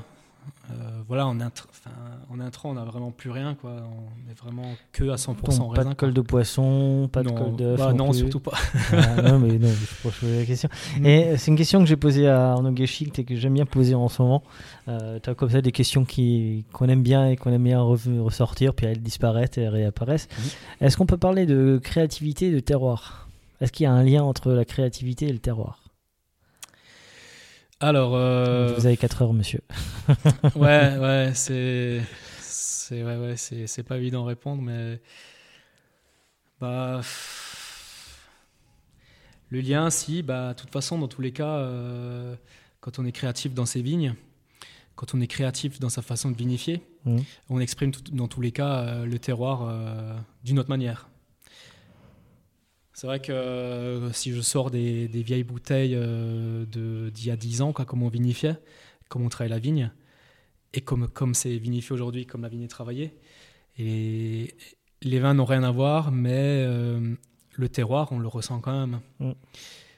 Euh, voilà, en, intr- enfin, en intrant, on n'a vraiment plus rien. Quoi. On est vraiment que à 100% Donc, pas de colle de poisson, pas Non, de colle d'œuf. bah non, plus. surtout pas. Ah, non, mais non, je pose la question. Et c'est une question que j'ai posée à Arnaud Guéchic et que j'aime bien poser en ce moment. Euh, tu as comme ça des questions qui, qu'on aime bien et qu'on aime bien ressortir, puis elles disparaissent et réapparaissent. Mhm. Est-ce qu'on peut parler de créativité et de terroir? Est-ce qu'il y a un lien entre la créativité et le terroir? Alors, euh, Vous avez 4 heures, monsieur. [LAUGHS] ouais, [LAUGHS] ouais, c'est, c'est, ouais, ouais, c'est, pas évident à répondre, mais bah, le lien, si, bah, de toute façon, dans tous les cas, euh, quand on est créatif dans ses vignes, quand on est créatif dans sa façon de vinifier, Mhm. on exprime tout- dans tous les cas euh, le terroir d'une autre manière. C'est vrai que euh, si je sors des, des vieilles bouteilles euh, d'il y a 10 ans, quoi, comme on vinifiait, comme on travaille la vigne, et comme, comme c'est vinifié aujourd'hui, comme la vigne est travaillée, et les vins n'ont rien à voir, mais euh, le terroir, on le ressent quand même. Mm.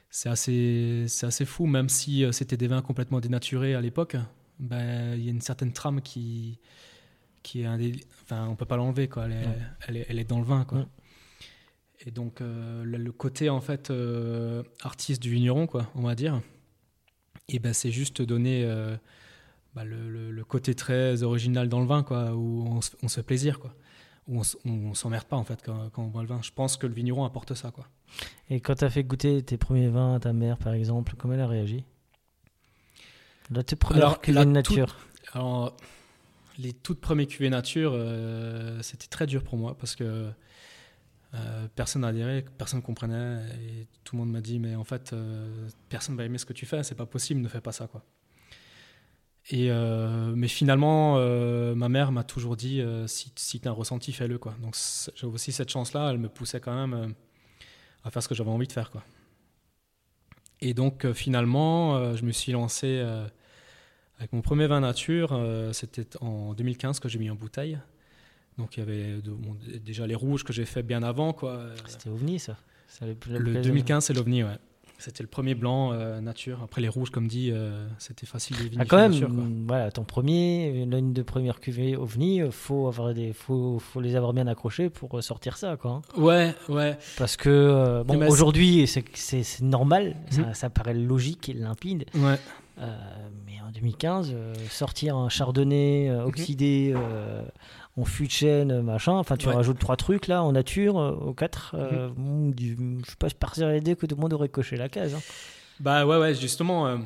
C'est assez, fou, même si c'était des vins complètement dénaturés à l'époque, ben, il y a une certaine trame qui, qui est indé- enfin, on peut pas l'enlever, quoi. Elle est, Ouais. elle est, elle est dans le vin, quoi. Mm. Et donc euh, le, côté en fait euh, artiste du vigneron, quoi, on va dire, et ben c'est juste donner euh, bah, le, le- le côté très original dans le vin, quoi, où on se, on se fait plaisir, quoi. où on, s'emmerde pas en fait quand, quand on boit le vin. Je pense que le vigneron apporte ça quoi. Et quand tu as fait goûter tes premiers vins à ta mère, par exemple, comment elle a réagi? Là, tes premières cuvées nature. Alors, les toutes premières cuvées nature, c'était très dur pour moi parce que euh, personne n'a adhéré, personne ne comprenait et tout le monde m'a dit mais en fait euh, personne va aimer ce que tu fais, c'est pas possible, ne fais pas ça quoi. Et euh, mais finalement, ma mère m'a toujours dit si, si tu as un ressenti, fais-le quoi. Donc j'avais aussi cette chance-là, elle me poussait quand même à faire ce que j'avais envie de faire quoi. Et donc finalement, je me suis lancé avec mon premier vin nature. C'était en 2015 que j'ai mis en bouteille. Donc il y avait de- bon, d- déjà les rouges que j'ai fait bien avant quoi. C'était OVNI, ça. Le plaisait. 2015 c'est l'OVNI ouais. C'était le premier blanc euh, nature. Après les rouges comme dit, euh, c'était facile de Ah, vinifier quand même, nature, quoi. voilà, ton premier, l'une de premières cuvées OVNI, euh, faut avoir des, faut, faut les avoir bien accrochés pour sortir ça, quoi. hein. Ouais, ouais. Parce que euh, bon, aujourd'hui, c'est, normal, ça, Mhm. ça paraît logique et limpide. Ouais. Mais en 2015, euh, sortir un chardonnay euh, oxydé en fût de euh, machin, enfin tu Ouais. rajoutes trois trucs là en nature, euh, aux quatre, euh, bon, du- je suis pas persuadé que tout le monde aurait coché la case. hein. Bah ouais, ouais, justement, euh,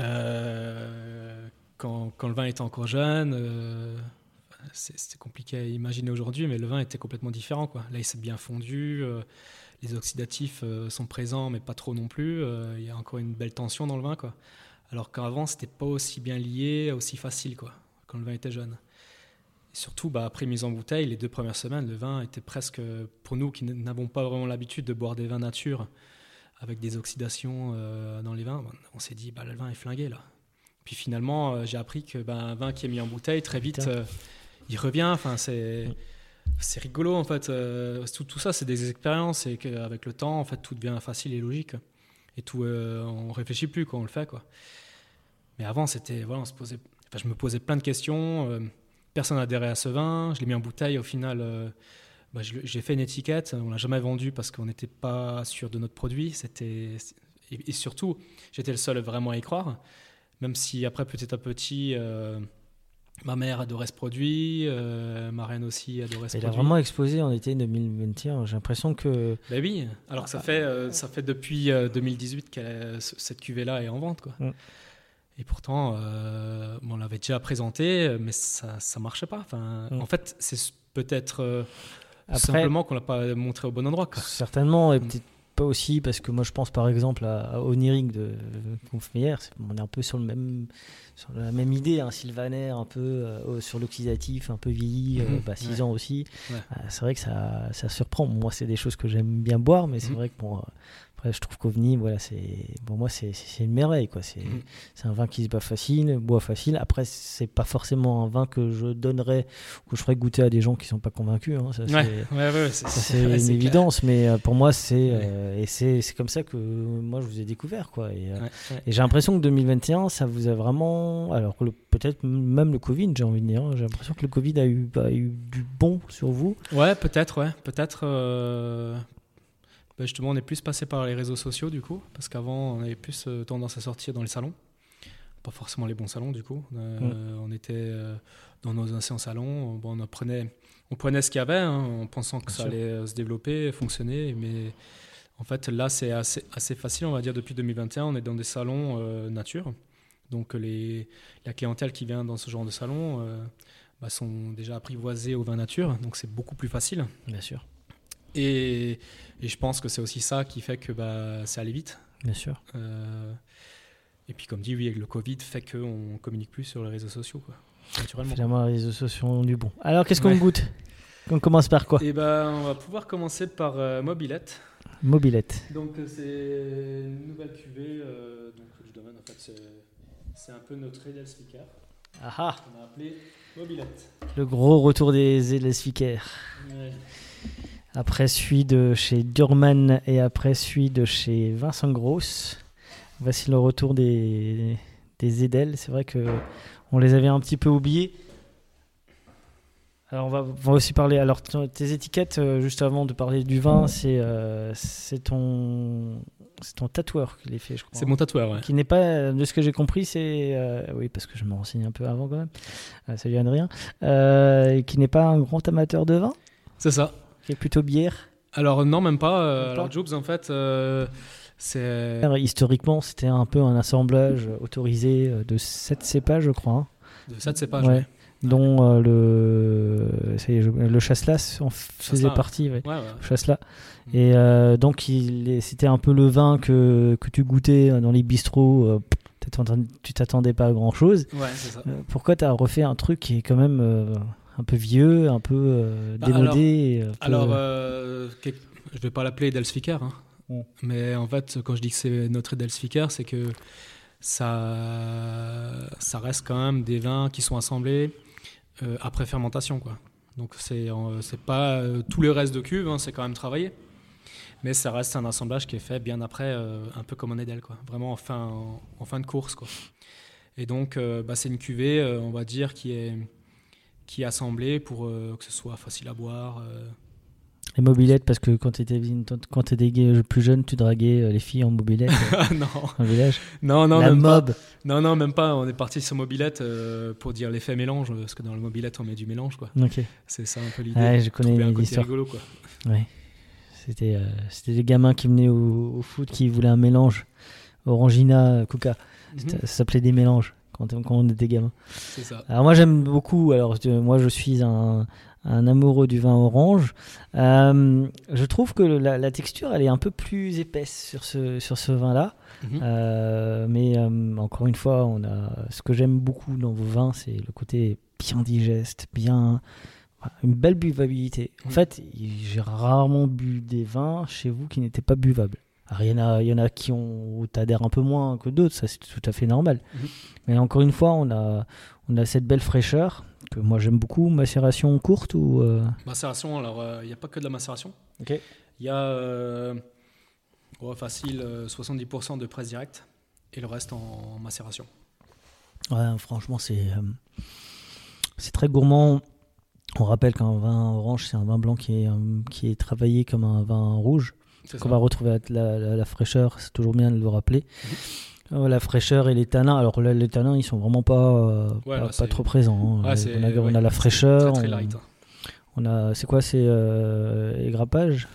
euh, quand, quand le vin était encore jeune, c'est compliqué à imaginer aujourd'hui, mais le vin était complètement différent. Quoi. Là, il s'est bien fondu, les oxydatifs sont présents, mais pas trop non plus. Il y a encore une belle tension dans le vin. Quoi. Alors qu'avant, c'était pas aussi bien lié, aussi facile, quoi, quand le vin était jeune. Surtout, bah, après mise en bouteille, les deux premières semaines, le vin était presque, pour nous qui n'avons pas vraiment l'habitude de boire des vins nature, avec des oxydations euh, dans les vins, on s'est dit, bah, le vin est flingué là. Puis finalement, euh, j'ai appris que bah, un vin qui est mis en bouteille, très vite, euh, il revient. Enfin, c'est c'est rigolo en fait. Tout, tout ça, c'est des expériences et qu'avec le temps, en fait, tout devient facile et logique. Et tout, on réfléchit plus quand on le fait, quoi. Mais avant, c'était, voilà, on se posait, enfin, je me posais plein de questions. Personne n'adhérait à ce vin. Je l'ai mis en bouteille. Au final, euh, bah, j'ai fait une étiquette. On l'a jamais vendu parce qu'on n'était pas sûr de notre produit. C'était et, et surtout, j'étais le seul vraiment à y croire. Même si après, petit à petit, euh, ma mère adorait ce produit, euh, ma reine aussi adorait ce Il a produit. vraiment explosé en été 2021. J'ai l'impression que. Ben oui, alors que ça fait, euh, ça fait depuis euh, 2018 que cette cuvée-là est en vente. Quoi. Mm. Et pourtant, euh, on l'avait déjà présenté, mais ça ne marchait pas. Enfin, Mm. En fait, c'est peut-être euh, simplement qu'on ne l'a pas montré au bon endroit. Quoi. Certainement, et Mm. peut-être pas aussi, parce que moi je pense par exemple à, à Oniric de Confmeyer, c'est- on est un peu sur, le même, sur la même idée, un sylvaner un peu euh, sur l'oxydatif, un peu vieilli, Mhm, 6 ouais. ans aussi. Ouais. C'est vrai que ça, ça surprend. Moi, c'est des choses que j'aime bien boire, mais c'est Mhm. vrai que bon, après, je trouve qu'OVNI, voilà, c'est, pour moi, c'est, une merveille. Quoi. C'est, c'est un vin qui se bat facile, boit facile. Après, c'est pas forcément un vin que je donnerais, que je ferais goûter à des gens qui sont pas convaincus. hein. Ouais, c'est- ouais, ouais, une clair. évidence, mais euh, pour moi, c'est euh, et c'est comme ça que moi je vous ai découvert, quoi. Et, euh, et j'ai l'impression que 2021, ça vous a vraiment, alors peut-être même le Covid, j'ai envie de dire, hein, j'ai l'impression que le Covid a eu, a eu du bon sur vous. Ouais, peut-être, ouais. Peut-être. euh, bah, justement, on est plus passé par les réseaux sociaux, du coup, parce qu'avant, on avait plus euh, tendance à sortir dans les salons. Pas forcément les bons salons, du coup. Euh, On était euh, dans nos anciens salons. Bon, on apprenait, on prenait ce qu'il y avait, hein, en pensant que Bien ça sûr. allait se développer, fonctionner. Mais en fait, là, c'est assez, assez facile, on va dire, depuis 2021. On est dans des salons euh, nature. Donc, les, la clientèle qui vient dans ce genre de salon euh, bah, sont déjà apprivoisés au vin nature. Donc, c'est beaucoup plus facile. Bien sûr, Et, et je pense que c'est aussi ça qui fait que bah, ça allait vite. bien sûr. Euh, et puis, comme dit, oui, avec le Covid, fait qu'on communique plus sur les réseaux sociaux, quoi, naturellement. Finalement, les réseaux sociaux ont du bon. Alors, qu'est-ce qu'on Ouais. goûte? On commence par quoi? Et ben, on va pouvoir commencer par euh, Mobilette. Mobilette. Donc, euh, c'est une nouvelle cuvée euh, donc, du domaine. En fait, c'est, un peu notre Edel Speaker. Ah ah, qu'on a appelé Mobilette. le gros retour des Elesfiker. Ouais. Après celui de chez Durman et après celui de chez Vincent Gross. Voici le retour des, des Edel. C'est vrai que on les avait un petit peu oubliés. Alors on va, on va aussi parler. Alors tes étiquettes, euh, juste avant de parler du vin, c'est euh, c'est ton C'est ton tatoueur qui les fait, je crois. C'est mon tatoueur, ouais. Qui n'est pas, de ce que j'ai compris, c'est. euh, oui, parce que je me renseigne un peu avant quand même. Salut Adrien. Qui n'est pas un grand amateur de vin, C'est ça. Qui est plutôt bière. Alors, non, même pas. euh, Même pas alors, Jobs, en fait, euh, c'est. Historiquement, c'était un peu un assemblage autorisé euh, de 7 cépages, je crois. hein. De ça, c'est pas. Ouais. Dont euh, le, le chasselas en faisait Chasselas, partie. ouais. Ouais, ouais. Chasselas. Et euh, donc, il c'était un peu le vin que, que tu goûtais dans les bistrots. euh, tu t'attendais pas à grand chose. Ouais, c'est ça. Euh, pourquoi tu as refait un truc qui est quand même euh, un peu vieux, un peu euh, Bah, démodé peu- Alors, euh, quel- je vais pas l'appeler Edelspiker, hein. Mm. mais en fait, quand je dis que c'est notre Edelspiker, c'est que ça, ça reste quand même des vins qui sont assemblés euh, après fermentation, quoi. Donc c'est euh, c'est pas euh, tout le reste de cuve, hein, c'est quand même travaillé, mais ça reste un assemblage qui est fait bien après, euh, un peu comme un Edel, quoi. Vraiment en fin, en, en fin de course, quoi. Et donc, euh, bah, c'est une cuvée, euh, on va dire, qui est qui est assemblée pour euh, que ce soit facile à boire. euh, Les mobilettes, parce que quand tu étais, quand gay- plus jeune, tu draguais euh, les filles en mobilette euh, [LAUGHS] non. le village. Non, non, La même mob. pas. Non, non, même pas. On est parti sur mobilette euh, pour dire l'effet mélange, parce que dans le mobilette, on met du mélange, quoi. Ok. C'est ça un peu l'idée. Ouais, je connais un côté l'histoire. rigolo, quoi. Ouais. C'était euh, c'était des gamins qui venaient au, au foot qui voulaient un mélange. Orangina, Coca. Mhm. Ça s'appelait des mélanges quand, quand on était gamin. C'est ça. Alors moi j'aime beaucoup, alors moi je suis un, un amoureux du vin orange. Euh, je trouve que la, la texture elle est un peu plus épaisse sur ce, sur ce vin-là. Mhm. Euh, mais euh, encore une fois, on a, ce que j'aime beaucoup dans vos vins, c'est le côté bien digeste, bien, une belle buvabilité. En fait, j'ai rarement bu des vins chez vous qui n'étaient pas buvables. Alors, il y en a, il y en a qui ont, où t'adhères un peu moins que d'autres, ça c'est tout à fait normal. Mhm. Mais encore une fois, on a, on a cette belle fraîcheur que moi j'aime beaucoup. Macération courte ou euh, Macération, alors il n'y a pas que de la macération. Il y a euh, ouais, facile euh, 70% de presse directe et le reste en, en macération. Ouais, franchement, c'est euh, c'est très gourmand. On rappelle qu'un vin orange, c'est un vin blanc qui est, euh, qui est travaillé comme un vin rouge. Qu'on va retrouver la, la- la fraîcheur, c'est toujours bien de le rappeler. Euh, la fraîcheur et les tanins. Alors là, les tanins, ils sont vraiment pas, euh, Ouais, pas, trop présents. hein. Ouais, c'est- on, a, on ouais, a la fraîcheur. Très, très on- light. hein. On a, c'est quoi, c'est euh, égrappage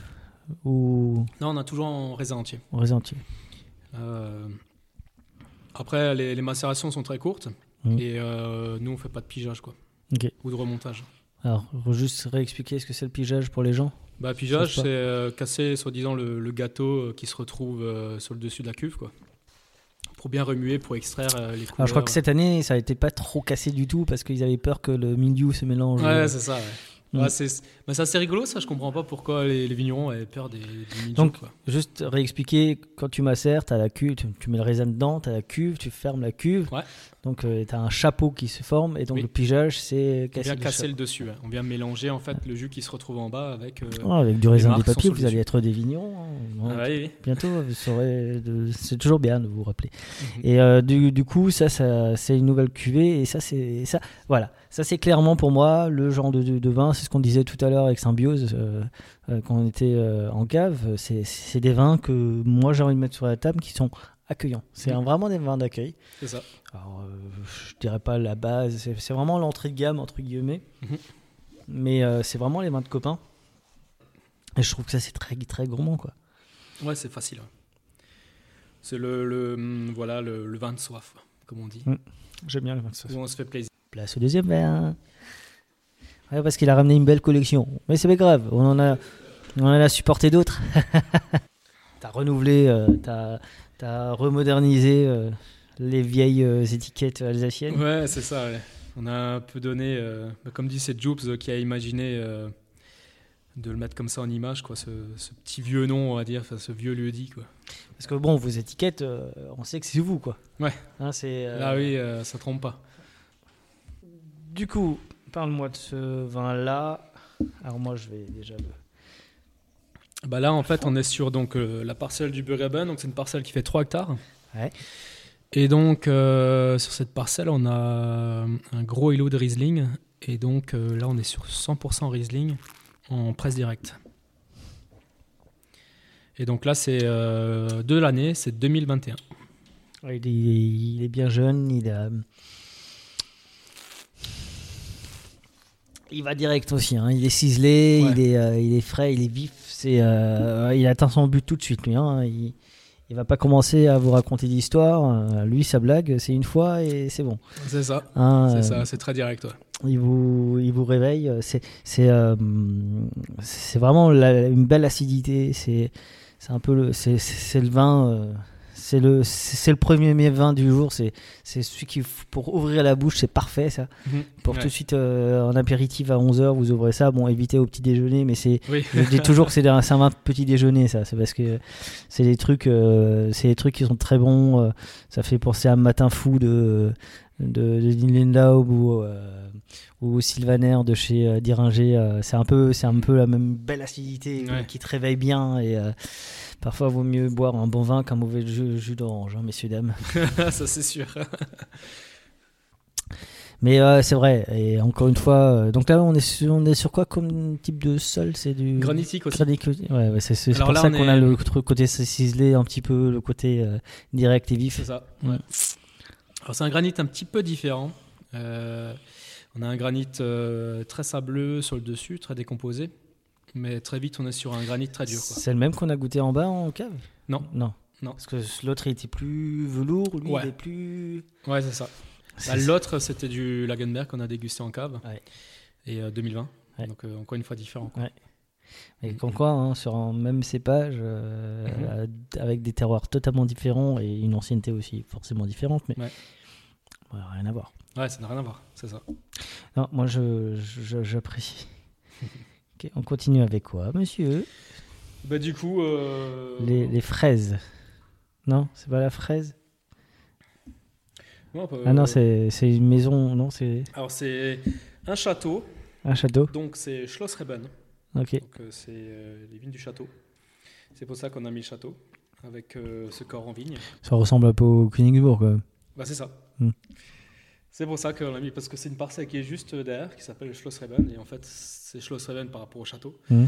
ou Non, on a toujours en raisin entier. en raisin entier Euh, après, les, les macérations sont très courtes Mhm. et nous, on fait pas de pigeage, quoi. Ou de remontage. Alors, juste réexpliquer ce que c'est le pigeage pour les gens? Bah, pigeage, c'est euh, casser, soi-disant, le, le gâteau euh, qui se retrouve euh, sur le dessus de la cuve, quoi. Pour bien remuer, pour extraire euh, les couleurs. Alors, je crois que cette année, ça été pas trop cassé du tout parce qu'ils avaient peur que le milieu se mélange. Ouais, c'est ça, ouais. Mm. Ouais, c'est mais c'est rigolo, ça. Je comprends pas pourquoi les, les vignerons avaient peur des, des Donc, quoi. juste réexpliquer, quand tu macères, tu as la cuve, tu, tu mets le raisin dedans, tu as la cuve, tu fermes la cuve. Ouais. Donc, tu as un chapeau qui se forme et donc Oui. le pigeage, c'est On casser vient le casser le dessus. ouais. On vient mélanger en fait le jus qui se retrouve en bas avec. euh, Ah, avec du raisin, des papiers, vous allez être des vignerons. hein. Ah, Ouais. Bientôt, vous saurez. de- C'est toujours bien de vous rappeler. Mhm. Et euh, du, du coup, ça, ça c'est une nouvelle cuvée. Et ça, c'est ça. Voilà, ça c'est clairement pour moi le genre de, de- de vin. C'est ce qu'on disait tout à l'heure avec Symbiose euh, euh, quand on était euh, en cave. C'est des vins que moi j'ai envie de mettre sur la table qui sont accueillants. C'est vraiment des vins d'accueil. C'est ça. Alors, je dirais pas la base. C'est vraiment l'entrée de gamme entre guillemets. Mhm. Mais c'est vraiment les vins de copains. Et je trouve que ça c'est très très gourmand quoi. Ouais, c'est facile. C'est le, le, hum, voilà, le, le vin de soif, comme on dit. Mm. J'aime bien les vins de Où on se fait plaisir. Place au deuxième verre. Ouais, parce qu'il a ramené une belle collection. Mais c'est pas grave, on en a, on en a supporté d'autres. [LAUGHS] t'as renouvelé, euh, t'as, t'as remodernisé euh, les vieilles euh, étiquettes alsaciennes. Ouais, c'est ça. ouais. On a un peu donné, euh, bah, comme dit, c'est euh, qui a imaginé de le mettre comme ça en image, quoi, ce, ce petit vieux nom, on va dire, enfin, ce vieux lieu-dit, quoi. Parce que bon, vos étiquettes, euh, on sait que c'est vous, quoi. Ouais. Hein, c'est, euh, Là, oui, euh, ça trompe pas. Du coup, parle-moi de ce vin-là. Alors moi, je vais déjà le... Bah là, en fait, on est sur donc euh, la parcelle du Burgaben, donc c'est une parcelle qui fait 3 hectares. Ouais. Et donc, euh, sur cette parcelle, on a un gros îlot de Riesling. Et donc, euh, là, on est sur 100% Riesling en presse directe. Et donc là, c'est de l'année, c'est 2021. Ouais, Il est, il est bien jeune, il a. Il va direct aussi, hein. il est ciselé, Ouais. il, est, euh, il est frais, il est vif. C'est, euh, il atteint son but tout de suite, lui. hein. Il, il va pas commencer à vous raconter d'histoire. euh, lui, sa blague, c'est une fois et c'est bon. C'est ça. Hein, C'est ça, c'est très direct. ouais. il vous, il vous réveille. C'est, c'est, euh, c'est vraiment la- une belle acidité. C'est, c'est un peu le, c'est le vin. C'est le, c'est le premier vin du jour. C'est, c'est celui qui, pour ouvrir la bouche, c'est parfait ça. Mhm. Pour Ouais. tout de suite euh, en apéritif à 11h, vous ouvrez ça. Bon, évitez au petit déjeuner, mais c'est, Oui. je dis [LAUGHS] toujours que c'est un, un petit déjeuner, ça. C'est parce que c'est des trucs, euh, c'est des trucs qui sont très bons. euh, ça fait penser à un matin fou de de, de Lindenlaub ou euh, ou Sylvaner de chez euh, Diringer. euh, c'est un peu, c'est un peu la même belle acidité Ouais. qui te réveille bien et euh, parfois vaut mieux boire un bon vin qu'un mauvais jus, jus d'orange, hein, messieurs dames. [LAUGHS] ça, c'est sûr. [LAUGHS] Mais euh, c'est vrai. Et encore une fois, euh, donc là on est sur, on est sur quoi comme type de sol? C'est du Granitique aussi. Granitique, ouais, ouais, c'est pour là, ça on qu'on est- a le côté ciselé un petit peu, le côté euh, direct et vif. C'est ça. Ouais. Alors, c'est un granit un petit peu différent. Euh, on a un granit euh, très sableux sur le dessus, très décomposé. Mais très vite, on est sur un granit très dur. C'est le même qu'on a goûté en bas en cave? Non. Non. Non. Parce que l'autre était plus velours, lui Ouais. il est plus. Ouais, c'est ça. Bah, C'est- L'autre, c'était du Lagenberg qu'on a dégusté en cave. Ouais. Et euh, 2020. Ouais. Donc, euh, encore une fois, différent. quoi. Ouais. Et comme quoi, hein, sur un même cépage, euh, Mhm. euh, avec des terroirs totalement différents et une ancienneté aussi forcément différente, mais Ouais. rien à voir. Ouais, ça n'a rien à voir. C'est ça. Non, moi je, je- j'apprécie. [LAUGHS] Ok, on continue avec quoi, monsieur? Bah, du coup. euh, les, les fraises. Non, c'est pas la fraise? Ouais, on peut- Ah non, c'est c'est une maison, non, c'est Alors, c'est un château. un château. Donc, c'est Schlossreben. Ok. Donc, euh, c'est euh, les vignes du château. C'est pour ça qu'on a mis le château. Avec euh, ce corps en vigne. Ça ressemble un peu au Königsbourg quand même. Bah, c'est ça. Hmm. C'est pour ça qu'on l'a mis, parce que c'est une parcelle qui est juste derrière, qui s'appelle Schlossreben, et en fait, c'est Schlossreben par rapport au château. Hmm.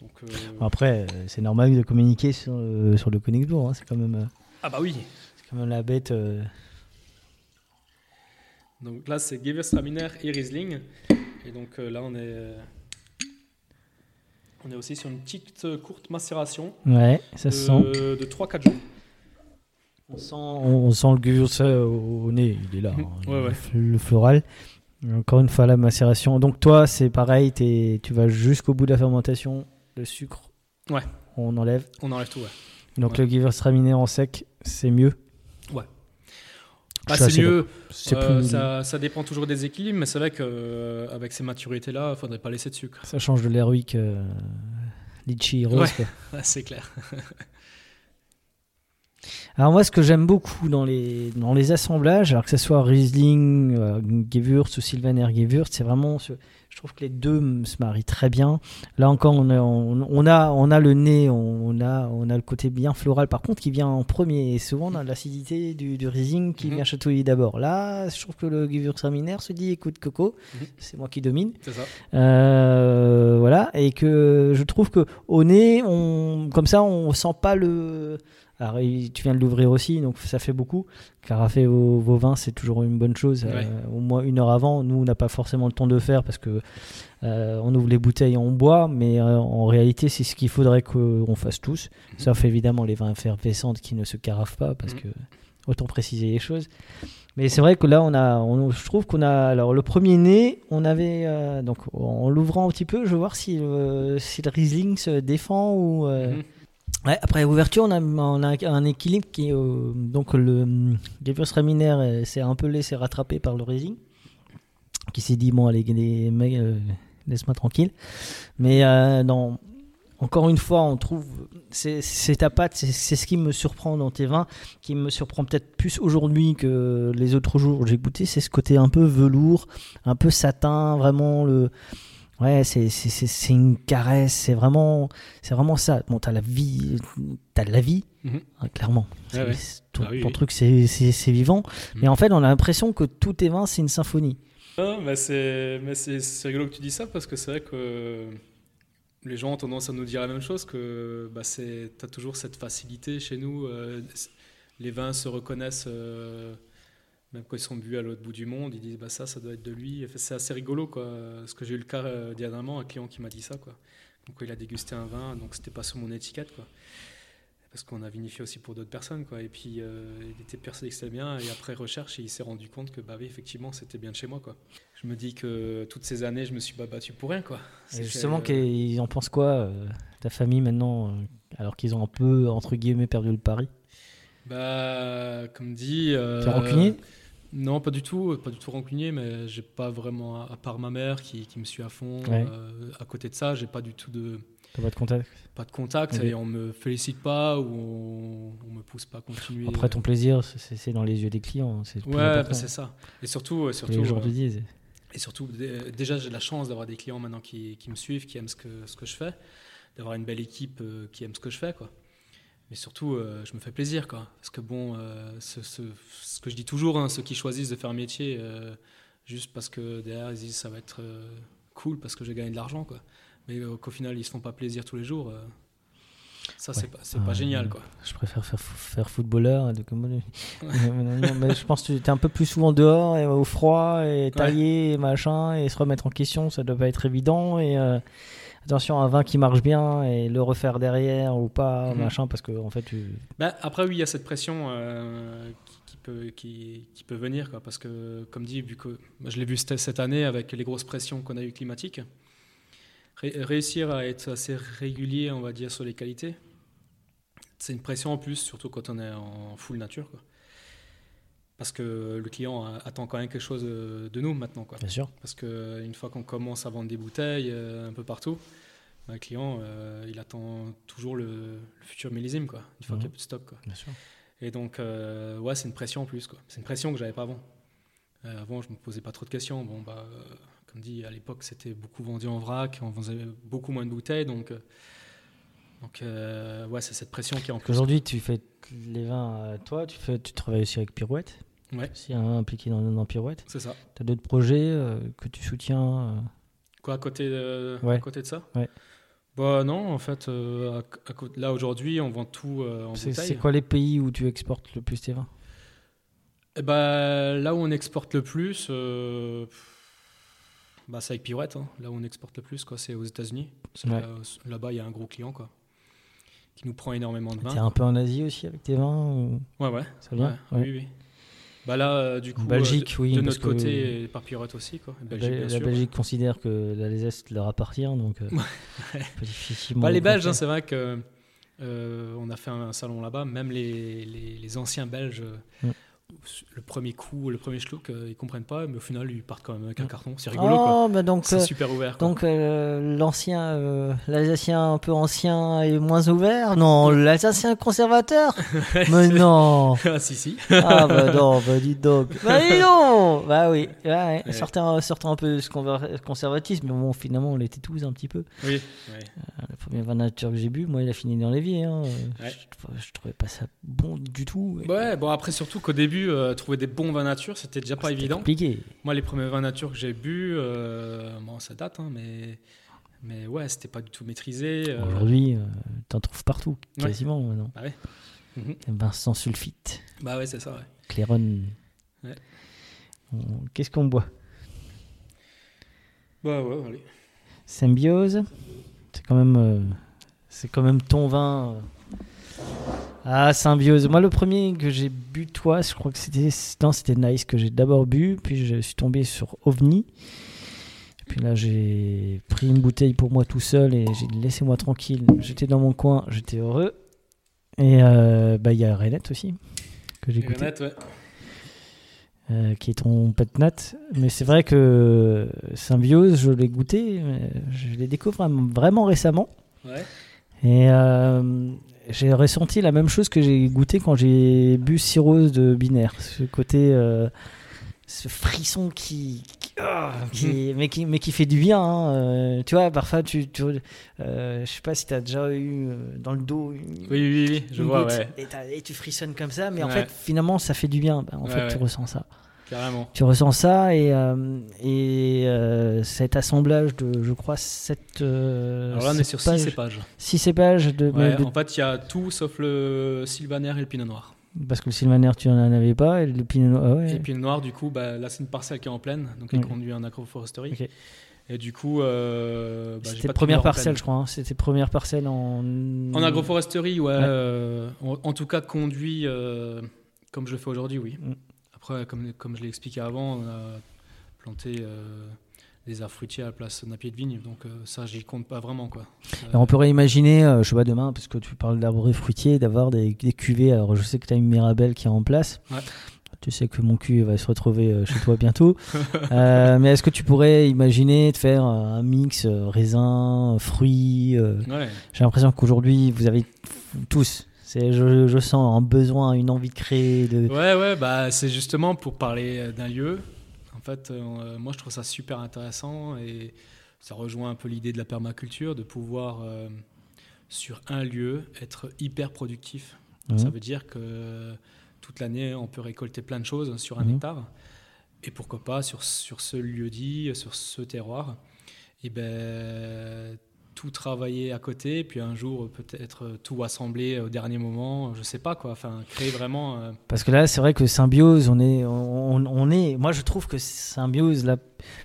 Donc, euh, Après, euh, c'est normal de communiquer sur, euh, sur le Königsbourg. hein, C'est quand même, Ah bah oui c'est quand même la bête. euh, Donc là, c'est Gewürztraminer et Riesling. Et donc euh, là, on est, on est aussi sur une petite courte macération Ouais, ça de, se sent. de 3-4 jours. On sent, on sent le euh, au, nez, il est là. hein, Ouais, le, ouais. f- le floral. Encore une fois, la macération. Donc toi, c'est pareil, tu vas jusqu'au bout de la fermentation. Le sucre, Ouais. on enlève. On enlève tout, ouais. Donc Ouais. le Gewürztraminer en sec, c'est mieux. Ouais. Bah, c'est mieux. Euh, plus- ça, ça dépend toujours des équilibres, mais c'est vrai qu'avec ces maturités-là, il faudrait pas laisser de sucre. Ça change de l'Heroic euh, Litchi Rose. Ouais, [LAUGHS] c'est clair. [LAUGHS] Alors moi, ce que j'aime beaucoup dans les, dans les assemblages, alors que ce soit Riesling, euh, Gewürz ou Sylvaner Gewürz, c'est vraiment, ce- je trouve que les deux se marient très bien. Là encore, on a, on, on a, on a le nez, on a, on a le côté bien floral, par contre, qui vient en premier. Et souvent, on a l'acidité du, du Riesling qui Mhm. vient chatouiller d'abord. Là, je trouve que le Gewürztraminer se dit, écoute, Coco, Mhm. c'est moi qui domine. C'est ça. Euh, voilà, et que je trouve que au nez, on, comme ça, on sent pas le. Alors, il- tu viens de l'ouvrir aussi, donc ça fait beaucoup. Carafer vos, vos vins, c'est toujours une bonne chose. Ouais. euh, au moins une heure avant. Nous, on n'a pas forcément le temps de le faire parce que euh, on ouvre les bouteilles, on boit, mais euh, en réalité, c'est ce qu'il faudrait qu'on fasse tous. Sauf évidemment les vins effervescents qui ne se carafent pas, parce Mhm. que autant préciser les choses. Mais c'est vrai que là, on a, on- je trouve qu'on a, alors le premier nez, on avait, donc en l'ouvrant un petit peu, je veux voir si, le- si le Riesling se défend ou. Mhm. Après l'ouverture, on a, un équilibre qui euh, donc le hum, Gewürztraminer euh, s'est un peu laissé rattraper par le Riesling, qui s'est dit bon, allez, euh, laisse-moi tranquille. Mais dans, encore une fois, on trouve. C'est ta patte, c'est ce qui me surprend dans tes vins, qui me surprend peut-être plus aujourd'hui que les autres jours où j'ai goûté, c'est ce côté un peu velours, un peu satin, vraiment le. Ouais, c'est c'est- c'est- c'est une caresse, c'est vraiment, c'est vraiment ça. Bon, t'as la vie, t'as de la vie, Mhm. hein, clairement. Ouais. c'est- Ton, Ah oui, ton oui. truc, c'est c'est- c'est vivant. Mhm. Mais en fait, on a l'impression que tous tes vins, c'est une symphonie. Non, mais c'est, mais c'est, rigolo que tu dis ça parce que c'est vrai que les gens ont tendance à nous dire la même chose que bah, c'est, t'as toujours cette facilité chez nous. euh, les vins se reconnaissent, euh, même quand ils sont bu à l'autre bout du monde, ils disent bah ça, ça doit être de lui. Enfin, c'est assez rigolo quoi. Parce que j'ai eu le cas euh, dernièrement, un client qui m'a dit ça quoi. Donc il a dégusté un vin, donc c'était pas sur mon étiquette quoi. Parce qu'on a vinifié aussi pour d'autres personnes quoi. Et puis euh, il était persuadé que c'était bien et après recherche, il s'est rendu compte que bah oui effectivement c'était bien de chez moi quoi. Je me dis que toutes ces années, je me suis pas battu pour rien quoi. Et justement, euh, qu'ils en pensent quoi, euh, ta famille maintenant, euh, alors qu'ils ont un peu, entre guillemets, perdu le pari? Bah, comme dit. T'es rancunier? Non, pas du tout, pas du tout rancunier, mais j'ai pas vraiment, à part ma mère qui, qui me suit à fond. Ouais. euh, à côté de ça, j'ai pas du tout de, T'as pas de contact pas de contact et on me félicite pas ou on, on me pousse pas à continuer. Après, ton plaisir, c'est c'est dans les yeux des clients. C'est le plus Ouais, bah, c'est ça. Et surtout, euh, surtout. les gens euh, disent. Et surtout, dé- déjà, j'ai la chance d'avoir des clients maintenant qui, qui me suivent, qui aiment ce que, ce que je fais, d'avoir une belle équipe qui aime ce que je fais, quoi. Mais surtout, euh, je me fais plaisir, quoi. Parce que bon, euh, ce, ce- ce que je dis toujours, hein, ceux qui choisissent de faire un métier euh, juste parce que derrière ils disent ça va être cool parce que j'ai gagné de l'argent, quoi. Mais qu'au final ils se font pas plaisir tous les jours, ça c'est Ouais. pas, c'est pas Ah, génial, quoi. Je préfère faire, faire footballeur. De, comme, [LAUGHS] mais, je pense que tu es un peu plus souvent dehors, et au froid, et tailler, et machin, et se remettre en question, ça doit pas être évident. Et attention, un vin qui marche bien, et le refaire derrière ou pas, Mhm. machin, parce que en fait, tu. Bah, après, oui, il y a cette pression euh, qui, qui peut, qui, qui peut venir, quoi, parce que, comme dit, vu que je l'ai vu cette, cette année avec les grosses pressions qu'on a eues climatiques, ré- réussir à être assez régulier, on va dire, sur les qualités, c'est une pression en plus, surtout quand on est en full nature. Quoi. Parce que le client attend quand même quelque chose de de nous maintenant. Quoi. Bien sûr. Parce qu'une fois qu'on commence à vendre des bouteilles euh, un peu partout, bah, le client, euh, il attend toujours le, le futur millésime, quoi, une fois Mhm. qu'il n'y a plus de stock. Quoi. Bien sûr. Et donc, euh, ouais, c'est une pression en plus. quoi. C'est une pression que j'avais pas avant. Euh, avant, je me posais pas trop de questions. Bon, bah, euh, comme dit, à l'époque, c'était beaucoup vendu en vrac, on vendait beaucoup moins de bouteilles, donc, euh, donc euh, ouais, c'est cette pression qui est en plus. Aujourd'hui, tu fais les vins toi, tu, fais, tu travailles aussi avec Pirouette? Ouais. Si un impliqué dans, dans Pirouette. C'est ça. Tu as d'autres projets euh, que tu soutiens euh, Quoi, à côté de, Ouais. à côté de ça Ouais. Bah non, en fait, euh, à- à là aujourd'hui, on vend tout en bouteille. c'est quoi les pays où tu exportes le plus tes vins? Eh ben, là où on exporte le plus, bah, c'est avec Pirouette. hein. Là où on exporte le plus, quoi, c'est aux États-Unis. Ouais. Là-bas, il y a un gros client quoi, qui nous prend énormément de vin. T'es un peu en Asie aussi avec tes vins ou- Ouais, ouais. Ça vient? Ouais, Ouais. Oui, oui. Bah là, euh, du coup, Belgique, euh, de, oui, de notre côté, et par Pirouette aussi. Quoi. La Belgique, Bel- bien la sûr. Belgique considère que l'Alsace leur appartient, donc euh, difficilement. Bah, les le Belges, hein, contrer. c'est vrai que euh, on a fait un, salon là-bas. Même les, les- les anciens Belges, Mm. Le premier coup, le premier schluck, euh, ils comprennent pas, mais au final, ils partent quand même avec un carton. C'est rigolo, Oh, quoi. bah donc, c'est euh, super ouvert. quoi. Donc euh, l'ancien, euh, l'Alsacien un peu ancien et moins ouvert? Non, l'Alsacien conservateur? [LAUGHS] Mais non ah, si, si. Ah bah non, bah dis donc [LAUGHS] Bah dis donc Bah oui, ouais, ouais. Ouais. Sortez, un, peu de ce conservatisme, mais bon, finalement, on l'était tous un petit peu. Oui. Euh, Le premier vin nature que j'ai bu, moi, il a fini dans l'évier. Hein. Ouais. Je, je trouvais pas ça bon du tout. Ouais, bon après surtout qu'au début, euh, trouver des bons vins nature, c'était déjà pas évident. compliqué. Moi, les premiers vins nature que j'ai bu, euh, bon, ça date, hein, mais mais ouais, c'était pas du tout maîtrisé. euh, Aujourd'hui, t'en trouves partout, Ouais. quasiment maintenant. Bah ouais. Mhm. Vin sans sulfite, Bah ouais, c'est ça. Ouais. Clairon. Ouais. On- Qu'est-ce qu'on boit? Bah ouais, allez. Symbiose. C'est quand même, c'est quand même ton vin. Ah, Symbiose. Moi, le premier que j'ai bu, toi, je crois que c'était, non, c'était Nice que j'ai d'abord bu, puis je suis tombé sur OVNI. Puis là, j'ai pris une bouteille pour moi tout seul et j'ai dit laissez-moi tranquille. J'étais dans mon coin, j'étais heureux. Et euh, bah, il y a Renette aussi que j'ai goûté. Renette, ouais. Euh, qui est ton pet nat. Mais c'est vrai que Symbiose, je l'ai goûté, je l'ai découvert vraiment- vraiment récemment. Ouais. Et euh, j'ai ressenti la même chose que j'ai goûté quand j'ai bu Cirrhose de Binaire. Ce côté, euh, ce frisson qui, qui- ah, qui- mais, qui, mais qui fait du bien. hein. Euh, tu vois, parfois, tu, tu, euh, je sais pas si tu as déjà eu dans le dos une, Oui, oui, oui, je vois, goutte ouais. et, tu frissonnes comme ça, mais en fait, finalement, ça fait du bien. Ben, en Ouais, fait, tu ressens ça. Carrément. Tu ressens ça et, euh, et euh, cet assemblage de, je crois, 7 Alors là, on est sur 6 cépages. 6 cépages de, Ouais, de- En fait, il y a tout sauf le sylvaner et le pinot noir. Parce que le sylvaner, tu n'en avais pas et le pinot noir. ah ouais. Et le pinot noir, du coup, bah, là, c'est une parcelle qui est en plaine, donc elle Ouais. conduit en agroforesterie. Ok. Et du coup, euh, bah, C'était première parcelle, je crois. hein. C'était première parcelle en. En agroforesterie, ouais. Ouais. euh, en, en tout cas, conduit euh, comme je le fais aujourd'hui, oui. Mm. Après, comme, comme je l'ai expliqué avant, on a planté euh, des arbres fruitiers à la place d'un pied de vigne, donc euh, ça, j'y compte pas vraiment, quoi. Et on pourrait imaginer, euh, je sais pas demain, parce que tu parles d'arbres fruitiers, d'avoir des, des cuvées. Alors je sais que tu as une Mirabelle qui est en place. Ouais. Tu sais que mon cul va se retrouver euh, chez toi bientôt. [LAUGHS] Euh, mais est-ce que tu pourrais imaginer de faire euh, un mix euh, raisin, fruits euh, Ouais. J'ai l'impression qu'aujourd'hui, vous avez tous. C'est, je, je sens un besoin, une envie de créer. De... Ouais, ouais, bah, c'est justement pour parler euh, d'un lieu. En fait, euh, moi, je trouve ça super intéressant et ça rejoint un peu l'idée de la permaculture, de pouvoir, euh, sur un lieu, être hyper productif. Mhm. Ça veut dire que toute l'année, on peut récolter plein de choses sur un Mhm. hectare. Et pourquoi pas sur, sur ce lieu dit, sur ce terroir, et ben, tout travailler à côté, puis un jour peut-être tout assembler au dernier moment, je sais pas quoi, enfin créer vraiment. euh, Parce que là, c'est vrai que Symbiose, on est, on, on est. Moi, je trouve que Symbiose, là,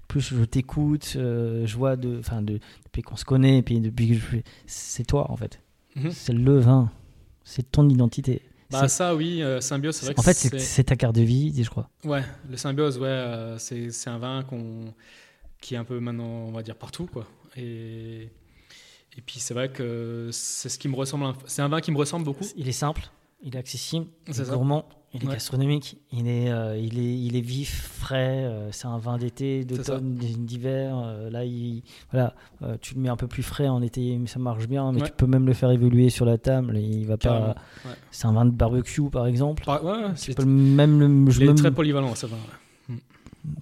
plus je t'écoute, euh, je vois de, enfin, de, depuis qu'on se connaît, et puis depuis que je, c'est toi en fait. Mhm. C'est le vin, c'est ton identité. Bah ça oui, euh, Symbiose, c'est vrai que en fait, c'est ta carte de visite, je crois. Ouais, le Symbiose, ouais, euh, c'est c'est un vin qu'on qui est un peu maintenant, on va dire, partout, quoi. Et, et puis c'est vrai que c'est ce qui me ressemble, un- c'est un vin qui me ressemble beaucoup. Il est simple, il est accessible, il est gourmand, il est Ouais. gastronomique, il est, euh, il est, il est vif, frais. euh, c'est un vin d'été, d'automne, d'hiver. euh, là, il, voilà, tu le mets un peu plus frais en été, mais ça marche bien. Mais Ouais. tu peux même le faire évoluer sur la table. il va Carrément, pas. ouais. C'est un vin de barbecue, par exemple. Par- Tu peux le- même le. je il est me- très polyvalent, ça va.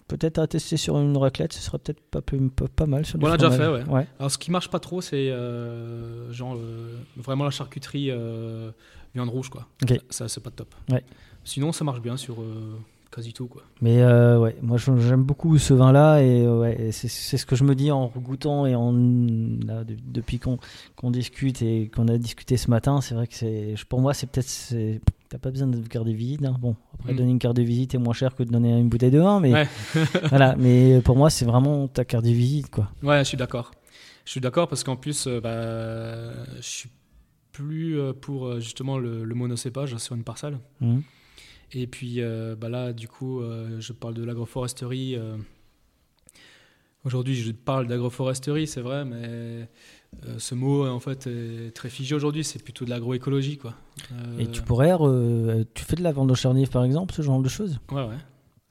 Peut-être à tester sur une raclette, ce serait peut-être pas, peu- pas, pas mal. Sur du On l'a déjà fait, ouais. Alors ce qui marche pas trop, c'est euh, genre euh, vraiment la charcuterie euh, viande rouge, quoi. Ok. Ça, c'est pas top. Ouais. Sinon, ça marche bien sur quasi tout, quoi. Mais ouais, moi j'aime beaucoup ce vin-là et ouais, c'est ce que je me dis en goûtant et en là, de- depuis qu'on discute et qu'on a discuté ce matin, c'est vrai que c'est pour moi c'est peut-être t'as pas besoin de carte de visite. hein. Bon, après Mm. donner une carte de visite est moins cher que de donner une bouteille de vin, mais Ouais. [LAUGHS] [LAUGHS] voilà. Mais pour moi c'est vraiment ta carte de visite quoi. Ouais, je suis d'accord. Je suis d'accord parce qu'en plus, euh, bah, je suis plus euh, pour euh, justement le, le monocépage sur une parcelle. Mhm. Et puis euh, bah là, du coup, euh, je parle de l'agroforesterie. euh, Aujourd'hui, je parle d'agroforesterie, c'est vrai, mais euh, ce mot en fait est très figé aujourd'hui. C'est plutôt de l'agroécologie, quoi. Euh, Et tu pourrais, euh, tu fais de la vente aux charniers par exemple, ce genre de choses? Ouais, ouais.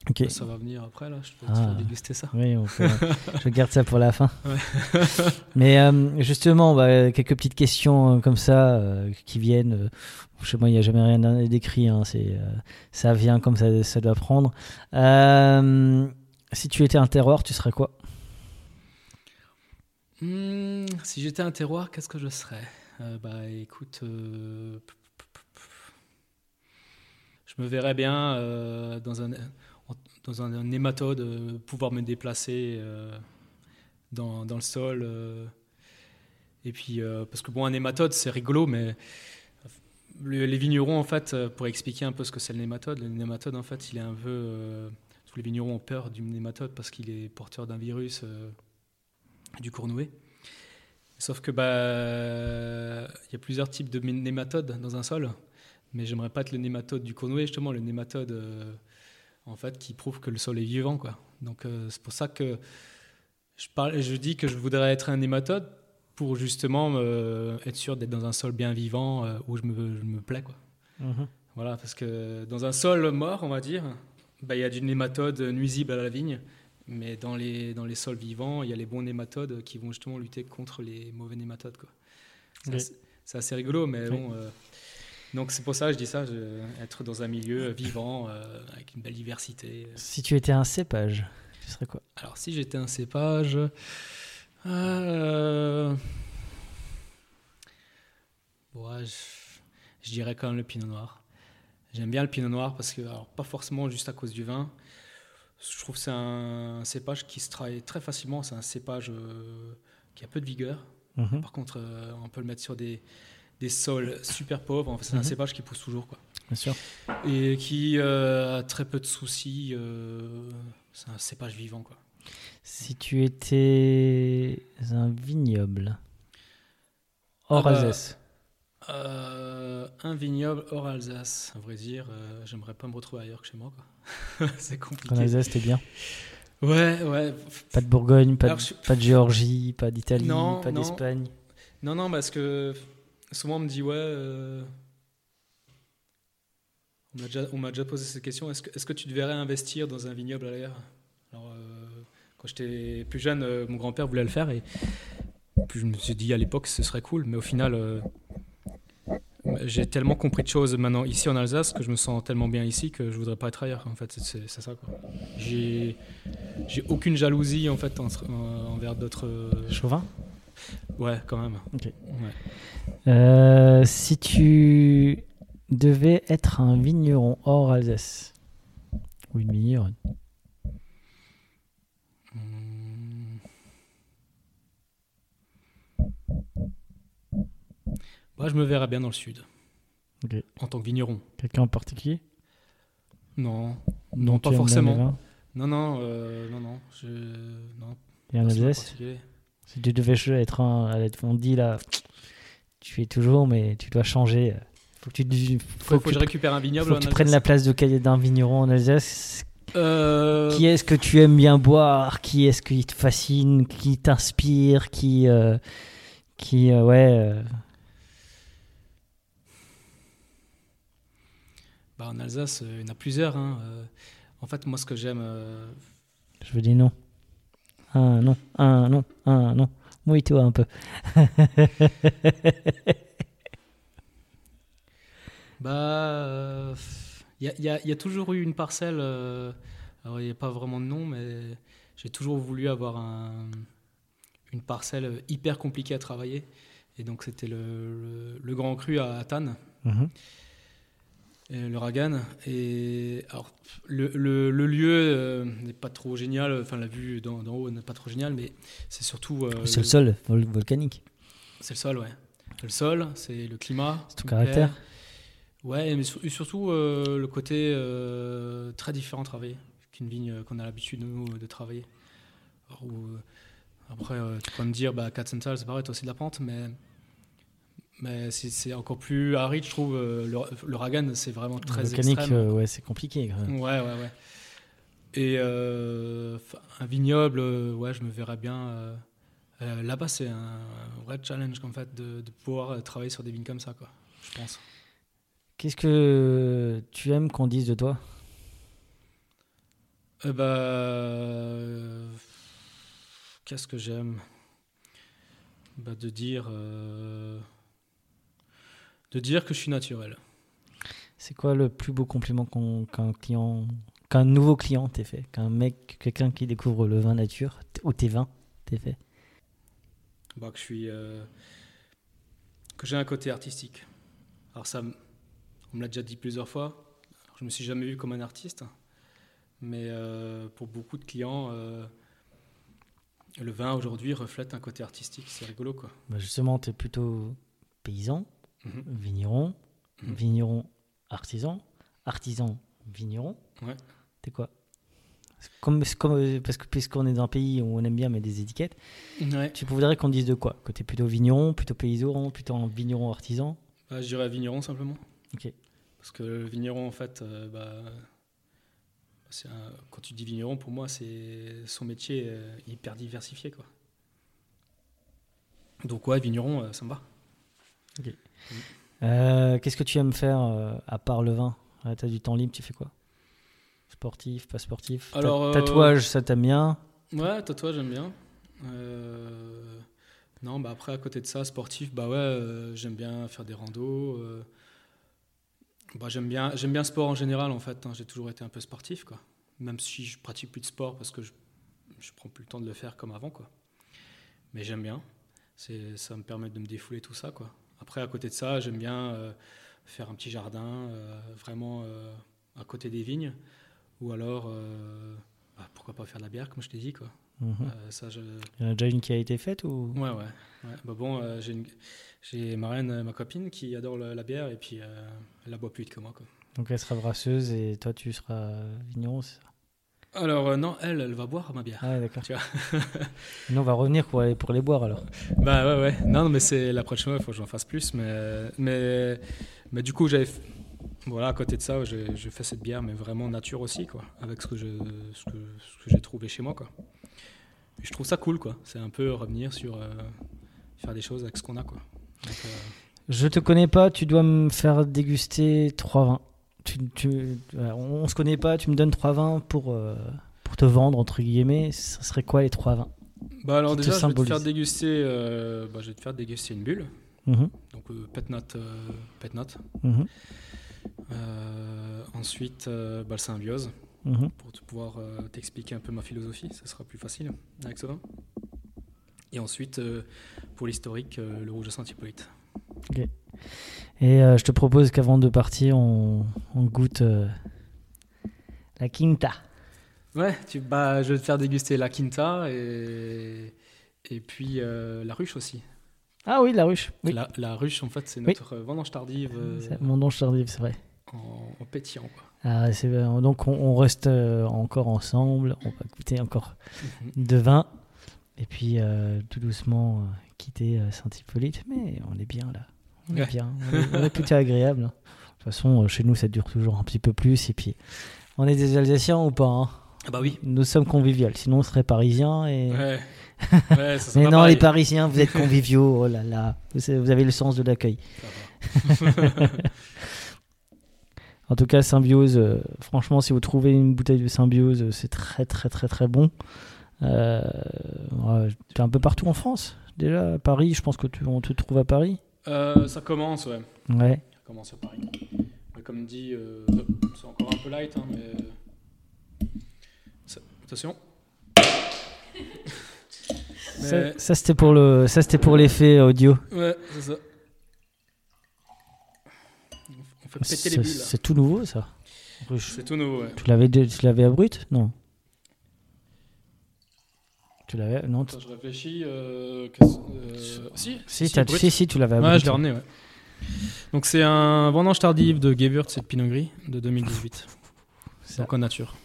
Ok. Ça va venir après là. Je peux te Ah. faire déguster ça. Oui, on peut- [LAUGHS] je garde ça pour la fin. Ouais. [LAUGHS] Mais euh, justement, bah, quelques petites questions euh, comme ça euh, qui viennent. euh, chez moi, il n'y a jamais rien d'écrit. hein, c'est, euh, ça vient comme ça, ça doit prendre. Euh, si tu étais un terroir, tu serais quoi? Hmm, si j'étais un terroir, qu'est-ce que je serais? Euh, Bah écoute, euh, je me verrais bien euh, dans un dans un, pouvoir me déplacer dans, dans le sol. et puis parce que bon, un nématode c'est rigolo, mais le- les vignerons en fait, pour expliquer un peu ce que c'est le nématode, le nématode en fait, il est un peu tous les vignerons ont peur du nématode parce qu'il est porteur d'un virus. Du cournouet. Sauf que bah il y a plusieurs types de nématodes dans un sol, mais j'aimerais pas être le nématode du cournouet justement, le nématode euh, en fait qui prouve que le sol est vivant quoi. Donc euh, c'est pour ça que je parle, je dis que je voudrais être un nématode pour justement euh, être sûr d'être dans un sol bien vivant euh, où je me, je me plais quoi. Voilà, parce que dans un sol mort, on va dire, bah, il y a du nématode nuisible à la vigne, mais dans les, dans les sols vivants, il y a les bons nématodes qui vont justement lutter contre les mauvais nématodes. quoi. C'est Oui. assez, c'est assez rigolo, mais Oui. bon. euh, donc c'est pour ça que je dis ça, je- être dans un milieu vivant, euh, avec une belle diversité. Si tu étais un cépage, tu serais quoi? Alors si j'étais un cépage... euh, ouais, je, je dirais quand même le pinot noir. J'aime bien le pinot noir parce que, alors pas forcément juste à cause du vin, Je trouve que c'est un cépage qui se travaille très facilement. C'est un cépage euh, qui a peu de vigueur. Mhm. Par contre, euh, on peut le mettre sur des, des sols super pauvres. Enfin, c'est Mhm. un cépage qui pousse toujours. Quoi. Bien sûr. Et qui euh, a très peu de soucis. c'est un cépage vivant. Quoi. Si tu étais un vignoble hors Ah bah, Alsace, Euh, un vignoble hors Alsace. À vrai dire, euh, j'aimerais pas me retrouver ailleurs que chez moi. [LAUGHS] C'est compliqué. en Alsace, t'es bien. Ouais, ouais. Pas de Bourgogne, pas, Alors, de, je- pas de Géorgie, pas d'Italie, Non, pas non. d'Espagne. Non, non, parce que souvent on me dit, ouais, euh, on m'a déjà, posé cette question, est-ce que, tu devrais investir dans un vignoble à l'air? Alors, euh, quand j'étais plus jeune, euh, mon grand-père voulait le faire et puis je me suis dit à l'époque ce serait cool, mais au final, euh, j'ai tellement compris de choses maintenant ici en Alsace que je me sens tellement bien ici que je voudrais pas être ailleurs. En fait, c'est, ça. J'ai, aucune jalousie en fait en- envers d'autres. euh, Chauvin? Ouais, quand même. Ok. Ouais. Euh, si tu devais être un vigneron hors Alsace, ou une vigneronne, Hmm. Moi, je me verrais bien dans le sud, Ok. en tant que vigneron. quelqu'un en particulier? Non, non, pas forcément. Non, non, euh, non, non. Je... non Et en pas si tu devais être un. On dit là, tu fais toujours, mais tu dois changer. Faut que tu, faut Faut, que faut que je récupère un vignoble. faut que tu prennes la place d'un vigneron en Alsace. Euh, Qui est-ce que tu aimes bien boire? Qui est-ce qui te fascine? Qui t'inspire? Qui. euh, qui. euh, ouais. Bah, en Alsace, euh, il y en a plusieurs. hein. Euh, en fait, moi, ce que j'aime. euh, Je veux dire non. Un non, un non, un non. Mouille-toi un peu. [LAUGHS] Bah, il y, a- y a- y a toujours eu une parcelle. euh, alors, il n'y a pas vraiment de nom, mais j'ai toujours voulu avoir un- une parcelle hyper compliquée à travailler. Et donc, c'était le, le- le Grand Cru à et le Ragan. Et alors, le, le- le lieu euh, n'est pas trop génial. Enfin, la vue d'en haut n'est pas trop géniale, mais c'est surtout. euh, C'est le sol vol- volcanique. c'est le sol, ouais. Le sol, c'est le climat. C'est me caractère. Ouais, mais sur- surtout euh, le côté très différent de travailler qu'une vigne qu'on a l'habitude, nous, de travailler. Alors, où, après, tu peux me dire, bah, Katzenthal, c'est pareil, toi aussi de la pente, mais, mais c'est encore plus aride, je trouve. euh, Le, le Ragan, c'est vraiment très volcanique, extrême. euh, ouais, c'est compliqué. quand même. Ouais, ouais, ouais. Et euh, un vignoble, ouais, je me verrais bien. euh, Là-bas, c'est un, un vrai challenge en fait de, de pouvoir travailler sur des vignes comme ça, quoi. Je pense. Qu'est-ce que tu aimes qu'on dise de toi? Euh, bah, qu'est-ce que j'aime? Bah, de dire, de dire que je suis naturel. C'est quoi le plus beau compliment qu'un client, qu'un nouveau client t'ait fait, qu'un mec, quelqu'un qui découvre le vin nature ou tes vins t'ait fait? Bah, que je suis, euh, que j'ai un côté artistique. Alors ça, on me l'a déjà dit plusieurs fois. Alors, je me suis jamais vu comme un artiste, mais euh, pour beaucoup de clients, euh, le vin aujourd'hui reflète un côté artistique. C'est rigolo, quoi. Bah, Justement, t'es plutôt paysan, Mhm. vigneron, Mhm. vigneron artisan, artisan vigneron. Ouais. T'es quoi? Comme, parce que puisqu'on est dans un pays où on aime bien mettre des étiquettes, Ouais. tu voudrais qu'on dise de quoi? Que t'es plutôt vigneron, plutôt paysan, plutôt un vigneron artisan? Bah, je dirais vigneron simplement. Ok. Parce que le vigneron, en fait, euh, bah, un- quand tu dis vigneron, pour moi, c'est son métier euh, hyper diversifié, quoi. Donc ouais, vigneron, euh, ça me va. Euh, Qu'est-ce que tu aimes faire euh, à part le vin? Tu T'as du temps libre, tu fais quoi? Sportif, pas sportif? Ta- Alors, euh, Tatouage, ça t'aime bien? Ouais, tatouage, j'aime bien. Euh, non, bah après, à côté de ça, sportif, bah ouais, euh, j'aime bien faire des randos. euh, bah, j'aime bien, j'aime bien sport en général, en fait. hein, j'ai toujours été un peu sportif, quoi. Même si je pratique plus de sport parce que je, je prends plus le temps de le faire comme avant, quoi. Mais j'aime bien. C'est, ça me permet de me défouler tout ça, quoi. Après, à côté de ça, j'aime bien euh, faire un petit jardin, euh, vraiment euh, à côté des vignes, ou alors bah, pourquoi pas faire de la bière, comme je t'ai dit, quoi. Mhm. Euh, ça, je... Il y en a déjà une qui a été faite ou? Ouais, ouais. ouais. Bah bon, euh, j'ai, une... ma reine, ma copine, qui adore la, la bière et puis euh, elle la boit plus vite que moi. Quoi. Donc elle sera brasseuse et toi tu seras vigneron, c'est ça? Alors, euh, non, elle, elle va boire ma bière. Ah ouais, d'accord. [LAUGHS] Nous on va revenir pour, aller- pour les boire alors. Bah ouais, ouais. Non, mais c'est la prochaine fois, il faut que j'en fasse plus. Mais, mais, mais du coup, j'avais. Voilà, à côté de ça, j'ai j'ai fait cette bière, mais vraiment nature aussi, quoi. Avec ce que je- ce que, ce que j'ai trouvé chez moi, quoi. Et je trouve ça cool, quoi. C'est un peu revenir sur. euh, faire des choses avec ce qu'on a, quoi. Donc, euh, Je te connais pas, tu dois me faire déguster trois vins. Tu, tu- on, se connaît pas, tu me donnes trois vins pour, euh, pour te vendre, entre guillemets. Ça serait quoi les trois vins Bah alors déjà, je vais te faire déguster, euh, bah, je vais te faire déguster une bulle. Mhm, Donc euh, pet note, euh, mhm, ensuite, bah, le symbiose mhm. pour te pouvoir t'expliquer un peu ma philosophie, ça sera plus facile avec ce vin. Et ensuite, pour l'historique, le rouge de Saint-Hippolyte. Et euh, je te propose qu'avant de partir, on, on goûte euh, la quinta. Ouais, tu, bah, je vais te faire déguster la quinta et, et puis euh, la ruche aussi. Ah oui, la ruche. Oui. La, la ruche, en fait, c'est Oui. notre vendange tardive nom tardive, c'est vrai. en, en pétillant. Quoi. Ah, c'est- donc on, on reste encore ensemble, on va goûter encore Mhm. de vin, et puis tout doucement quitter euh, Saint-Hippolyte, mais on est bien là. On est Ouais. bien, on est, on est plutôt agréable. hein. De toute façon, euh, chez nous, ça dure toujours un petit peu plus, et puis on est des Alsaciens ou pas hein? Ah bah oui. Nous sommes conviviaux, sinon on serait parisiens et... Ouais. [LAUGHS] Ouais, ça sera Mais non, pareil. les Parisiens, vous êtes conviviaux, oh là là, vous avez le sens de l'accueil. [LAUGHS] En tout cas, Symbiose, euh, franchement, si vous trouvez une bouteille de Symbiose, c'est très très très très bon. Euh, T'es un peu partout en France. Déjà, à Paris, je pense que tu, on te trouve à Paris. Euh, ça commence, ouais. Ouais. Ça commence à Paris. Mais comme dit, euh, c'est encore un peu light, hein, mais. Ça- Attention. [LAUGHS] Ça, Mais- ça, c'était pour le, ça c'était pour l'effet audio. Ouais, c'est ça. On fait péter les bulles. c'est tout nouveau ça. C'est tout nouveau, ouais. Tu l'avais, tu l'avais à brut? Non. Tu l'avais Non. Attends, je réfléchis. Euh, euh, si, Si, si, si, tu l'avais Ouais, je l'ai ramené, ouais. Donc c'est un vendange tardive de Gewürz et de Pinot Gris de 2018. Ça. Donc en nature.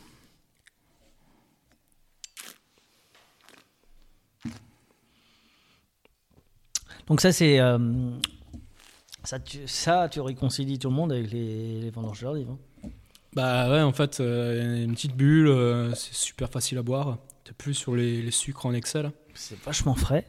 Donc ça c'est euh, ça, tu, ça tu réconcilies tout le monde avec les, les vendanges tardives, hein. Bah ouais, en fait, euh, une petite bulle, euh, c'est super facile à boire. T'es plus sur les, les sucres en excès, là. C'est vachement frais.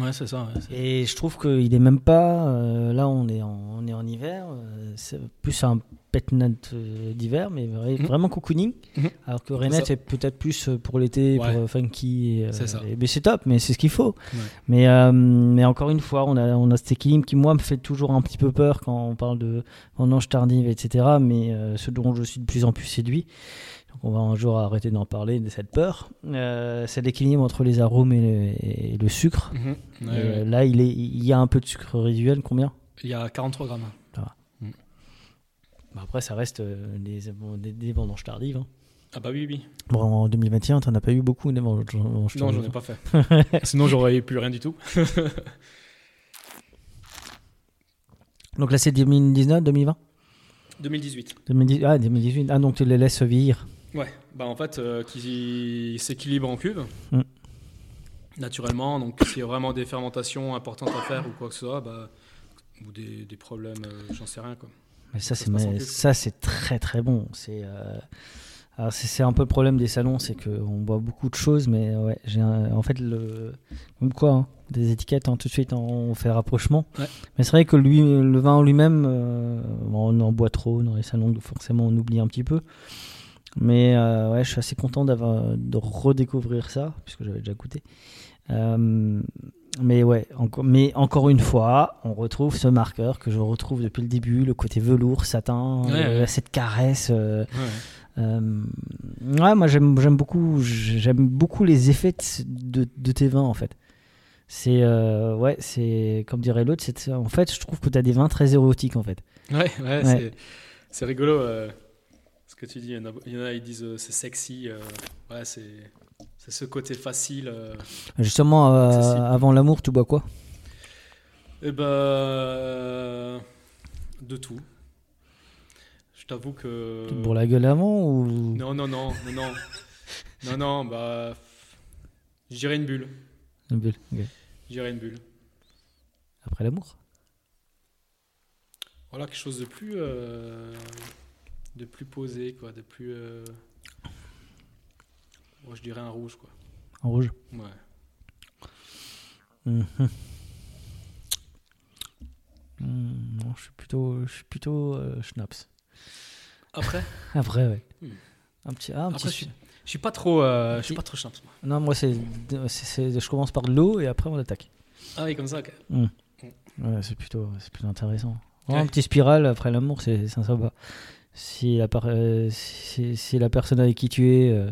Ouais, c'est ça. ouais, Et je trouve qu'il est même pas. euh, là, on est en, on est en hiver. euh, c'est plus un pet nut euh, d'hiver, mais Mhm. vraiment cocooning. Mhm. Alors que Renette est peut-être plus euh, pour l'été, Ouais. pour funky. et, C'est ça. et- mais c'est top, mais c'est ce qu'il faut. Ouais. Mais, mais encore une fois, on a, on a cet équilibre qui, moi, me fait toujours un petit peu peur quand on parle de vendange tardive, etc. Mais ce dont je suis de plus en plus séduit. Donc on va un jour arrêter d'en parler, de cette peur. Euh, c'est l'équilibre entre les arômes et le, et le sucre. Mhm. Ouais, Et, ouais. euh, là, il, est, il y a un peu de sucre résiduel. Combien? Il y a 43 grammes. Bah Après, ça reste euh, des, bon, des, des vendanges tardives. hein. Ah bah oui, oui. Bon, en 2021, t'en as pas eu beaucoup des vendanges vendanges Non, j'en ai pas fait. [LAUGHS] Sinon, j'aurais eu plus rien du tout. [LAUGHS] Donc là, c'est 2019, 2020 2018. 2010 Ah, 2018. Ah, donc tu les laisses vieillir. Ouais, bah en fait, euh, qui s'équilibre en cuve, Mm. naturellement. Donc, s'il y a vraiment des fermentations importantes à faire ou quoi que ce soit, bah, ou des, des problèmes, euh, j'en sais rien. Quoi. Mais ça, Ça c'est très très bon. C'est euh, alors, c'est un peu le problème des salons, c'est qu'on boit beaucoup de choses, mais ouais, j'ai en fait le comme quoi hein, des étiquettes, hein, tout de suite on fait rapprochement. Ouais. Mais c'est vrai que lui, le vin en lui-même, euh, on en boit trop dans les salons, donc forcément on oublie un petit peu. Mais euh, ouais, je suis assez content d'avoir de redécouvrir ça puisque j'avais déjà goûté. Euh, mais ouais, encore, mais encore une fois, on retrouve ce marqueur que je retrouve depuis le début, le côté velours, satin, Ouais, euh, ouais. cette caresse. euh, Ouais. euh, ouais, moi j'aime j'aime beaucoup, j'aime beaucoup les effets de, de tes vins en fait. C'est euh, ouais, c'est comme dirait l'autre, c'est en fait je trouve que tu as des vins très érotiques en fait. Ouais, ouais, Ouais. c'est- c'est rigolo. Que tu dis. Il y en a, il y en a, ils disent euh, c'est sexy. euh, ouais, c'est c'est ce côté facile. euh. Justement, euh, avant l'amour, tu bois quoi? Eh ben, euh, de tout. Je t'avoue que. Pour la gueule avant ou? Non, non, non, non, non. [LAUGHS] non, non, bah. Je dirais une bulle. Une bulle, ok. Je dirais une bulle. Après l'amour? Voilà, quelque chose de plus. euh, de plus posé, quoi. De plus. euh, Moi, je dirais un rouge, quoi. En rouge? Ouais. Mhm. Hmm, non, je suis plutôt, je suis plutôt euh, schnapps. Après? [LAUGHS] Après, ouais. Hmm. Un petit, ah, un Après, petit. je suis, je suis pas trop. euh, je suis pas trop chiant. moi. Non, moi, c'est, je commence par de l'eau et après on attaque. Ah oui, comme ça, ok. Ouais, c'est plutôt, c'est plutôt intéressant. Ouais. Un petit spirale après l'amour, c'est, c'est sympa. Si la, euh, si, si la personne avec qui tu es, euh,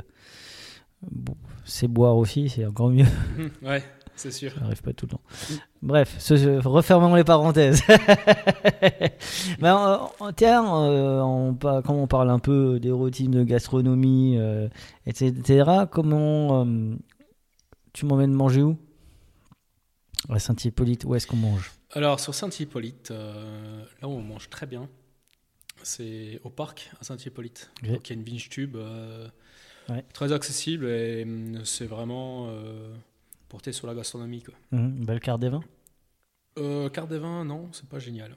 c'est boire aussi, c'est encore mieux. [LAUGHS] Ouais, c'est sûr. Ça n'arrive pas tout le temps. Bref, ce, refermons les parenthèses. [LAUGHS] Ben, euh, tiens, euh, on, pa- comme on parle un peu des routines de gastronomie, euh, etc., comment tu m'emmènes manger où? À Saint-Hippolyte, où est-ce qu'on mange? Alors, sur Saint-Hippolyte, là on mange très bien, c'est au parc à Saint-Hippolyte. Ok. Donc, il y a une vinge tube euh, Ouais. très accessible et hum, c'est vraiment euh, porté sur la gastronomie. Quoi. Mhm, Belle carte des vins? Euh, carte des vins, non, c'est pas génial.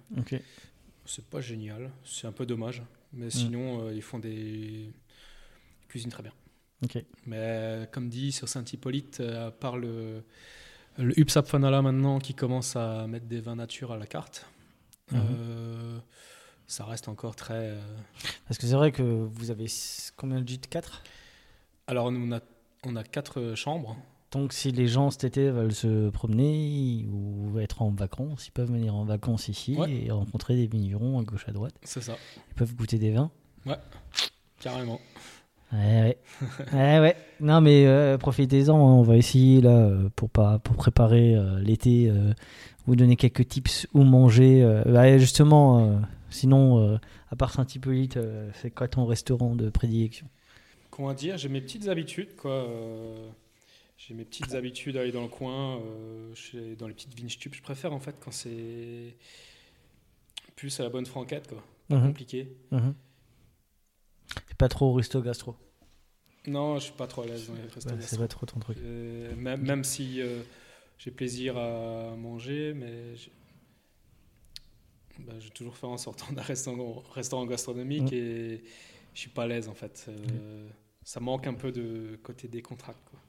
C'est pas génial, c'est un peu dommage. Mm. Mais sinon, euh, ils font des ils cuisinent très bien. Mais comme dit sur Saint-Hippolyte, à part le, le UPSAP Fanala maintenant qui commence à mettre des vins nature à la carte, Mhm. Euh, ça reste encore très. euh, Parce que c'est vrai que vous avez combien de gîtes? 4 Alors, nous, on a, on a quatre chambres. Donc si les gens cet été veulent se promener ou être en vacances, ils peuvent venir en vacances ici Ouais. et rencontrer des vignerons à gauche à droite. C'est ça, Ils peuvent goûter des vins. ouais, carrément. Ouais, ouais. [LAUGHS] ouais, ouais. Non, mais euh, profitez-en. hein. On va essayer là euh, pour pas pour préparer euh, l'été. euh, vous donner quelques tips où manger. euh, bah, justement, euh, sinon, euh, à part Saint-Hippolyte, euh, c'est quoi ton restaurant de prédilection Comment dire J'ai mes petites habitudes, quoi. euh, j'ai mes petites habitudes à aller dans le coin, euh, chez- dans les petites vinge tubes. Je préfère en fait quand c'est plus à la bonne franquette, quoi. Pas Mhm. compliqué. Mhm. C'est pas trop resto gastro. Non, je suis pas trop à l'aise dans les restos Ouais, c'est pas trop ton truc. Euh, même, même si euh, j'ai plaisir à manger, mais bah, j'ai toujours fait en sortant d'un restaurant, restaurant gastronomique Mm. et je suis pas à l'aise en fait. Euh, Ça manque un peu de côté décontracté. Quoi.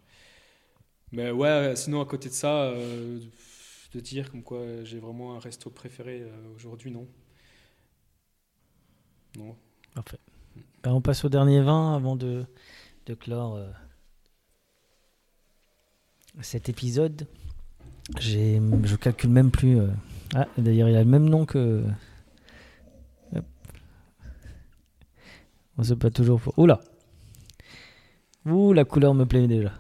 Mais ouais, sinon à côté de ça, euh, de dire comme quoi j'ai vraiment un resto préféré euh, aujourd'hui, non. Non. Parfait. Ben, on passe au dernier vin avant de, de clore euh, cet épisode. Je calcule même plus. Euh, Ah, d'ailleurs, il a le même nom que. Hop. On sait pas toujours. Pour... Oula Ouh, la couleur me plaît déjà.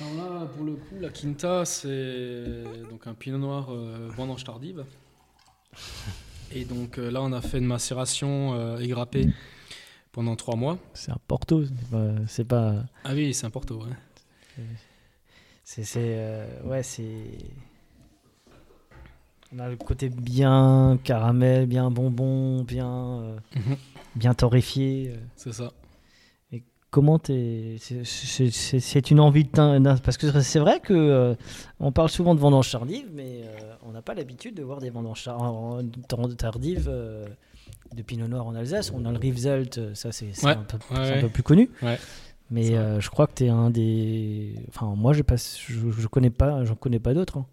Alors là, pour le coup, la Quinta, c'est donc un pinot noir euh, vendange tardive. Et donc euh, là, on a fait une macération euh, égrappée pendant trois mois. C'est un Porto. c'est pas-. Ah oui, c'est un Porto, ouais. C'est, c'est, euh, ouais, c'est. On a le côté bien caramel, bien bonbon, bien, euh, Mhm. bien torréfié. euh. C'est ça. Comment t'es. C'est, une envie de. Parce que c'est vrai que euh, on parle souvent de vendanges tardives, mais euh, on n'a pas l'habitude de voir des vendanges tar- en- en- tardives de pinot noir en Alsace. On a le Rivesaltes, ça c'est, Ouais, un, peu, ouais, c'est un peu ouais. plus connu. Ouais. Mais je crois que tu es un des. Enfin, moi, pas, je, je connais pas, j'en connais pas d'autres. hein.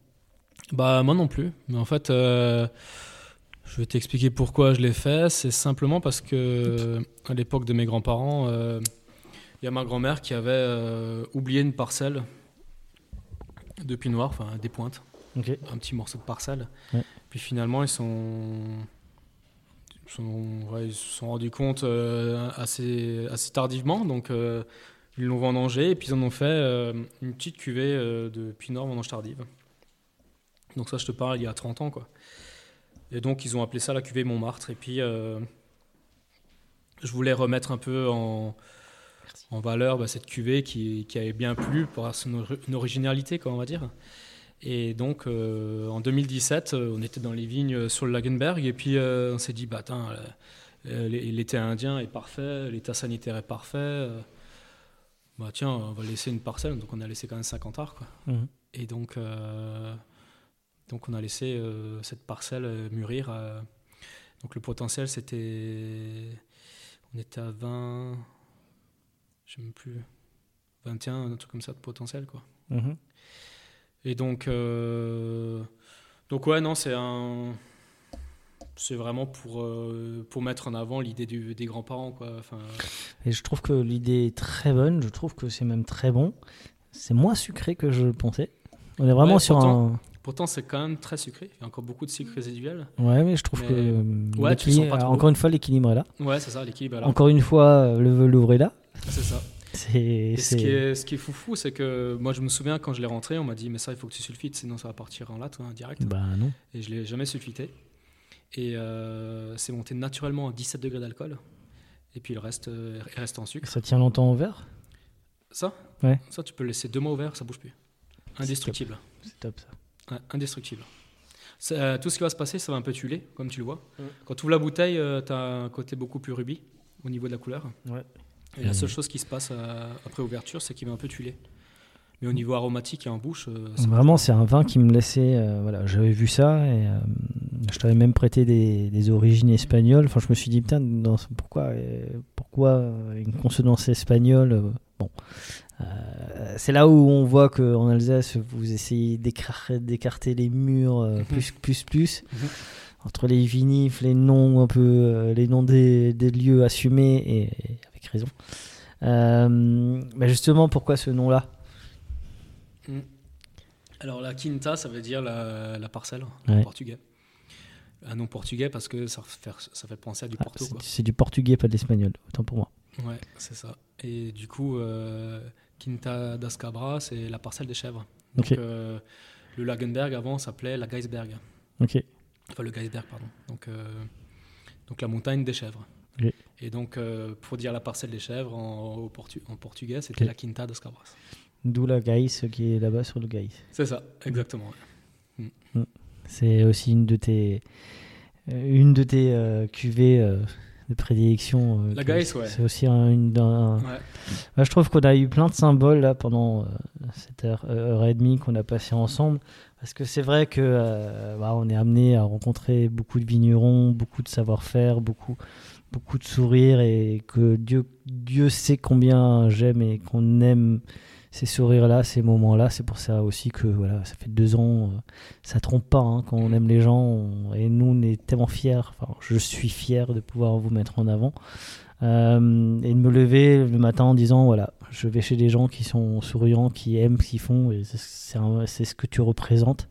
Bah moi non plus. Mais en fait, euh, je vais t'expliquer pourquoi je l'ai fait. C'est simplement parce que à l'époque de mes grands-parents, euh, il y a ma grand-mère qui avait euh, oublié une parcelle de noir, enfin des pointes, un petit morceau de parcelle. Ouais. Puis finalement, ils sont, ils sont, ouais, ils se sont rendus compte assez, assez tardivement, donc ils l'ont vendangé et puis ils en ont fait une petite cuvée de pinot noir vendange tardive. Donc ça, je te parle il y a 30 ans, quoi. Et donc, ils ont appelé ça la cuvée Montmartre. Et puis, euh, je voulais remettre un peu en, en valeur bah, cette cuvée qui, qui, avait bien plu pour son originalité, quoi, on va dire. Et donc, euh, en 2017, euh, on était dans les vignes sur le Lagenberg, et puis euh, on s'est dit, bah, l'été indien est parfait, l'état sanitaire est parfait. bah, tiens, on va laisser une parcelle. Donc, on a laissé quand même 50 arts. Quoi. Mhm. Et donc, euh, donc, on a laissé euh, cette parcelle euh, mûrir. euh. donc, le potentiel, c'était. On était à 20. Je ne sais même plus. 21, un truc comme ça de potentiel, quoi. Mhm. Et donc, donc ouais, non, c'est un, c'est vraiment pour euh, pour mettre en avant l'idée du- des grands-parents, quoi. Enfin, Et je trouve que l'idée est très bonne, je trouve que c'est même très bon. C'est moins sucré que je le pensais. On est vraiment ouais, sur pourtant, un. Pourtant, c'est quand même très sucré. Il y a encore beaucoup de sucre résiduel. Ouais, mais je trouve Mais- que. euh, Ouais, tu l'équilibre- sens pas trop. Encore une fois, l'équilibre est là. Ouais, c'est ça, l'équilibre. est là. Encore une fois, euh, le velours est là. C'est ça. C'est. Et ce qui est, ce qui est foufou, c'est que moi, je me souviens quand je l'ai rentré, on m'a dit, mais ça, il faut que tu sulfites, sinon ça va partir en latte, hein, direct. Bah non. Et je l'ai jamais sulfité. Et euh, c'est monté naturellement à 17 degrés d'alcool. Et puis le reste, euh, il reste en sucre. Ça tient longtemps au verre? Ça? Ouais. Ça, tu peux le laisser deux mois ouvert, ça bouge plus. Indestructible. C'est top ça. Indestructible. Euh, tout ce qui va se passer, ça va un peu tuer, comme tu le vois. Mm. Quand tu ouvres la bouteille, tu as un côté beaucoup plus rubis au niveau de la couleur. Ouais. Et la Mm. seule chose qui se passe euh, après ouverture, c'est qu'il va un peu tuer. Mais au niveau aromatique et en bouche, euh, Vraiment, c'est un vin qui me laissait. euh, voilà, j'avais vu ça et euh, je t'avais même prêté des, des origines espagnoles. Enfin, je me suis dit, putain, pourquoi, euh, pourquoi euh, une consonance espagnole euh, Bon. Euh, c'est là où on voit qu'en Alsace, vous essayez d'écar- d'écarter les murs euh, Mhm. plus, plus, plus. Mhm. Entre les vinifs, les noms un peu, euh, les noms des, des lieux assumés, et, et avec raison. Euh, mais justement, pourquoi ce nom-là? Mm. Alors la quinta, ça veut dire la, la parcelle Ouais. en portugais. Un nom portugais parce que ça fait, ça fait penser à du Ah, Porto. C'est du portugais, pas de l'espagnol, autant pour moi. Ouais, c'est ça. Et du coup, euh, Quinta das Cabras, c'est la parcelle des chèvres. Donc, euh, le Lagenberg avant s'appelait la Geisberg. Ok. Enfin, le Geisberg, pardon. Donc, euh, donc la montagne des chèvres. Et donc, euh, pour dire la parcelle des chèvres en, au portu- en portugais, c'était la Quinta das Cabras. D'où la Gaïs qui est là-bas sur le Gaïs. C'est ça, exactement. ouais. C'est aussi une de tes, une de tes euh, cuvées euh, de prédilection. euh, La Gaïs, ouais. C'est aussi un, une Ouais. Bah, je trouve qu'on a eu plein de symboles là pendant euh, cette heure, euh, heure et demie qu'on a passé ensemble. Parce que c'est vrai que euh, bah, on est amené à rencontrer beaucoup de vignerons, beaucoup de savoir-faire, beaucoup, beaucoup de sourires et que Dieu, Dieu sait combien j'aime et qu'on aime ces sourires-là, ces moments-là. C'est pour ça aussi que voilà, ça fait deux ans, euh, ça trompe pas hein, quand on aime les gens. on- et nous, on est tellement fiers. Enfin, je suis fier de pouvoir vous mettre en avant. Euh, et de me lever le matin en disant voilà, je vais chez des gens qui sont souriants, qui aiment ce qu'ils font, et c'est- ce que tu représentes.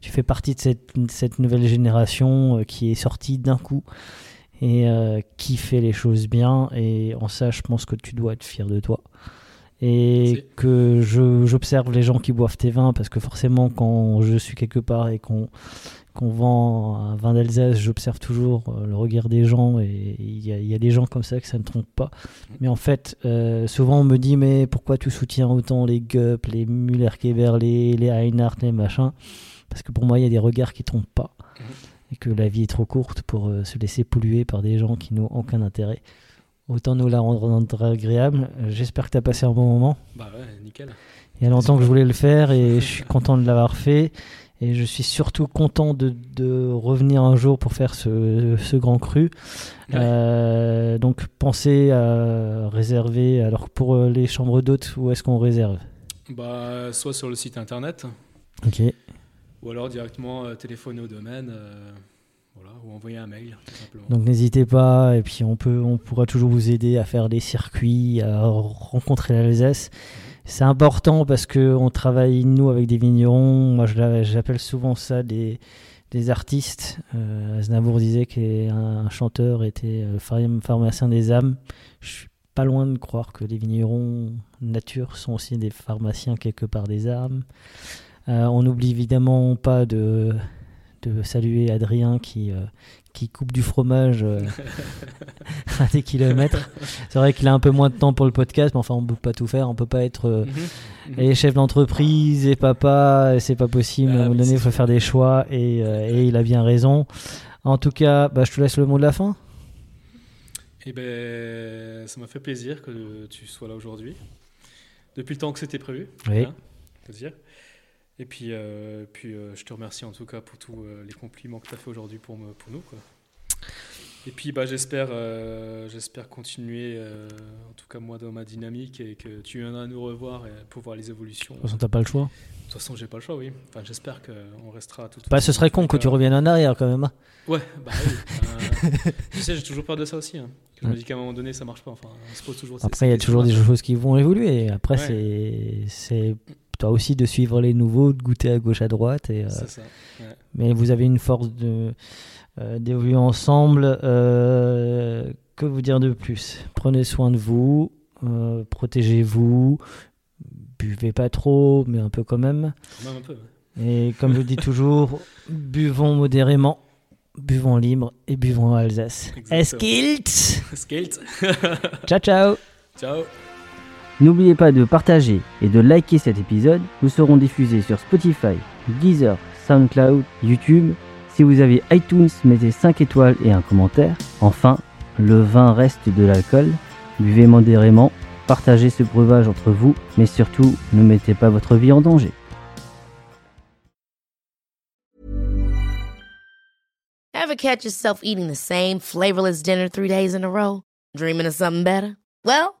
Tu fais partie de cette, cette nouvelle génération euh, qui est sortie d'un coup et euh, qui fait les choses bien. Et en ça, je pense que tu dois être fier de toi. Et que je- j'observe les gens qui boivent tes vins, parce que forcément, quand je suis quelque part et qu'on qu'on vend un vin d'Alsace, j'observe toujours euh, le regard des gens et il y, a- il y a des gens comme ça que ça ne trompe pas. Mais en fait, euh, souvent on me dit mais pourquoi tu soutiens autant les Gup, les Müller-Keberle, les Einhardt, les machins? Parce que pour moi, il y a des regards qui trompent pas et que la vie est trop courte pour euh, se laisser polluer par des gens qui n'ont aucun intérêt. Autant nous la rendre agréable. J'espère que tu as passé un bon moment. Bah ouais, nickel. Il y a longtemps que je voulais le faire et je suis [LAUGHS] content de l'avoir fait. Et je suis surtout content de, de revenir un jour pour faire ce, ce grand cru. Ouais. Euh, donc pensez à réserver. Alors pour euh, les chambres d'hôtes, où est-ce qu'on réserve? Bah, soit sur le site internet, Ok. ou alors directement euh, téléphoner au domaine, euh, envoyer un mail. Donc n'hésitez pas. Et puis on, peut, on pourra toujours vous aider à faire des circuits, à rencontrer l'Alsace. C'est important parce qu'on travaille, nous, avec des vignerons. Moi, j'appelle souvent ça des, des artistes. Euh, disait qu'un chanteur était euh, pharm- pharmacien des âmes. Je suis pas loin de croire que les vignerons nature sont aussi des pharmaciens quelque part des âmes. Euh, on n'oublie évidemment pas de, de saluer Adrien qui, euh, qui coupe du fromage euh, [LAUGHS] à des kilomètres. C'est vrai qu'il a un peu moins de temps pour le podcast, mais enfin, on ne peut pas tout faire. On peut pas être euh, et chef d'entreprise et papa. C'est pas possible. Ah à un moment donné, il faut faire des choix et, euh, et il a bien raison. En tout cas, bah, je te laisse le mot de la fin. Eh ben, ça m'a fait plaisir que tu sois là aujourd'hui. Depuis le temps que c'était prévu. Oui. hein, dire. Et puis, euh, puis euh, je te remercie en tout cas pour tous euh, les compliments que tu as fait aujourd'hui pour, me- pour nous. Quoi. Et puis bah, j'espère j'espère continuer, en tout cas moi, dans ma dynamique et que tu viendras nous revoir et pour voir les évolutions. De toute façon, t'as pas le choix. De toute façon, j'ai pas le choix, oui. Enfin, j'espère qu'on restera tout Bah, ce serait con que tu reviennes en arrière quand même. hein. Ouais, bah oui. [LAUGHS] Tu sais, j'ai toujours peur de ça aussi. hein. Je me dis qu'à un moment donné, ça marche pas. Enfin, on se pose toujours ces- Après, il y a toujours des choses qui vont évoluer. Après, Ouais. c'est c'est toi aussi de suivre les nouveaux, de goûter à gauche, à droite. Et, euh, ça. ouais. Mais vous avez une force de euh, d'évoluer ensemble. euh, que vous dire de plus? Prenez soin de vous, protégez-vous, buvez pas trop, mais un peu quand même. Un peu. Et comme je dis toujours, [LAUGHS] buvons modérément, buvons libre et buvons Alsace. Exactement. Eskilt Skate. Ciao ciao Ciao. N'oubliez pas de partager et de liker cet épisode. Nous serons diffusés sur Spotify, Deezer, SoundCloud, YouTube. Si vous avez iTunes, mettez 5 étoiles et un commentaire. Enfin, le vin reste de l'alcool. Buvez modérément, partagez ce breuvage entre vous, mais surtout, ne mettez pas votre vie en danger. Ever catch yourself eating the same flavorless dinner three days in a row? Dreaming of something better? Well,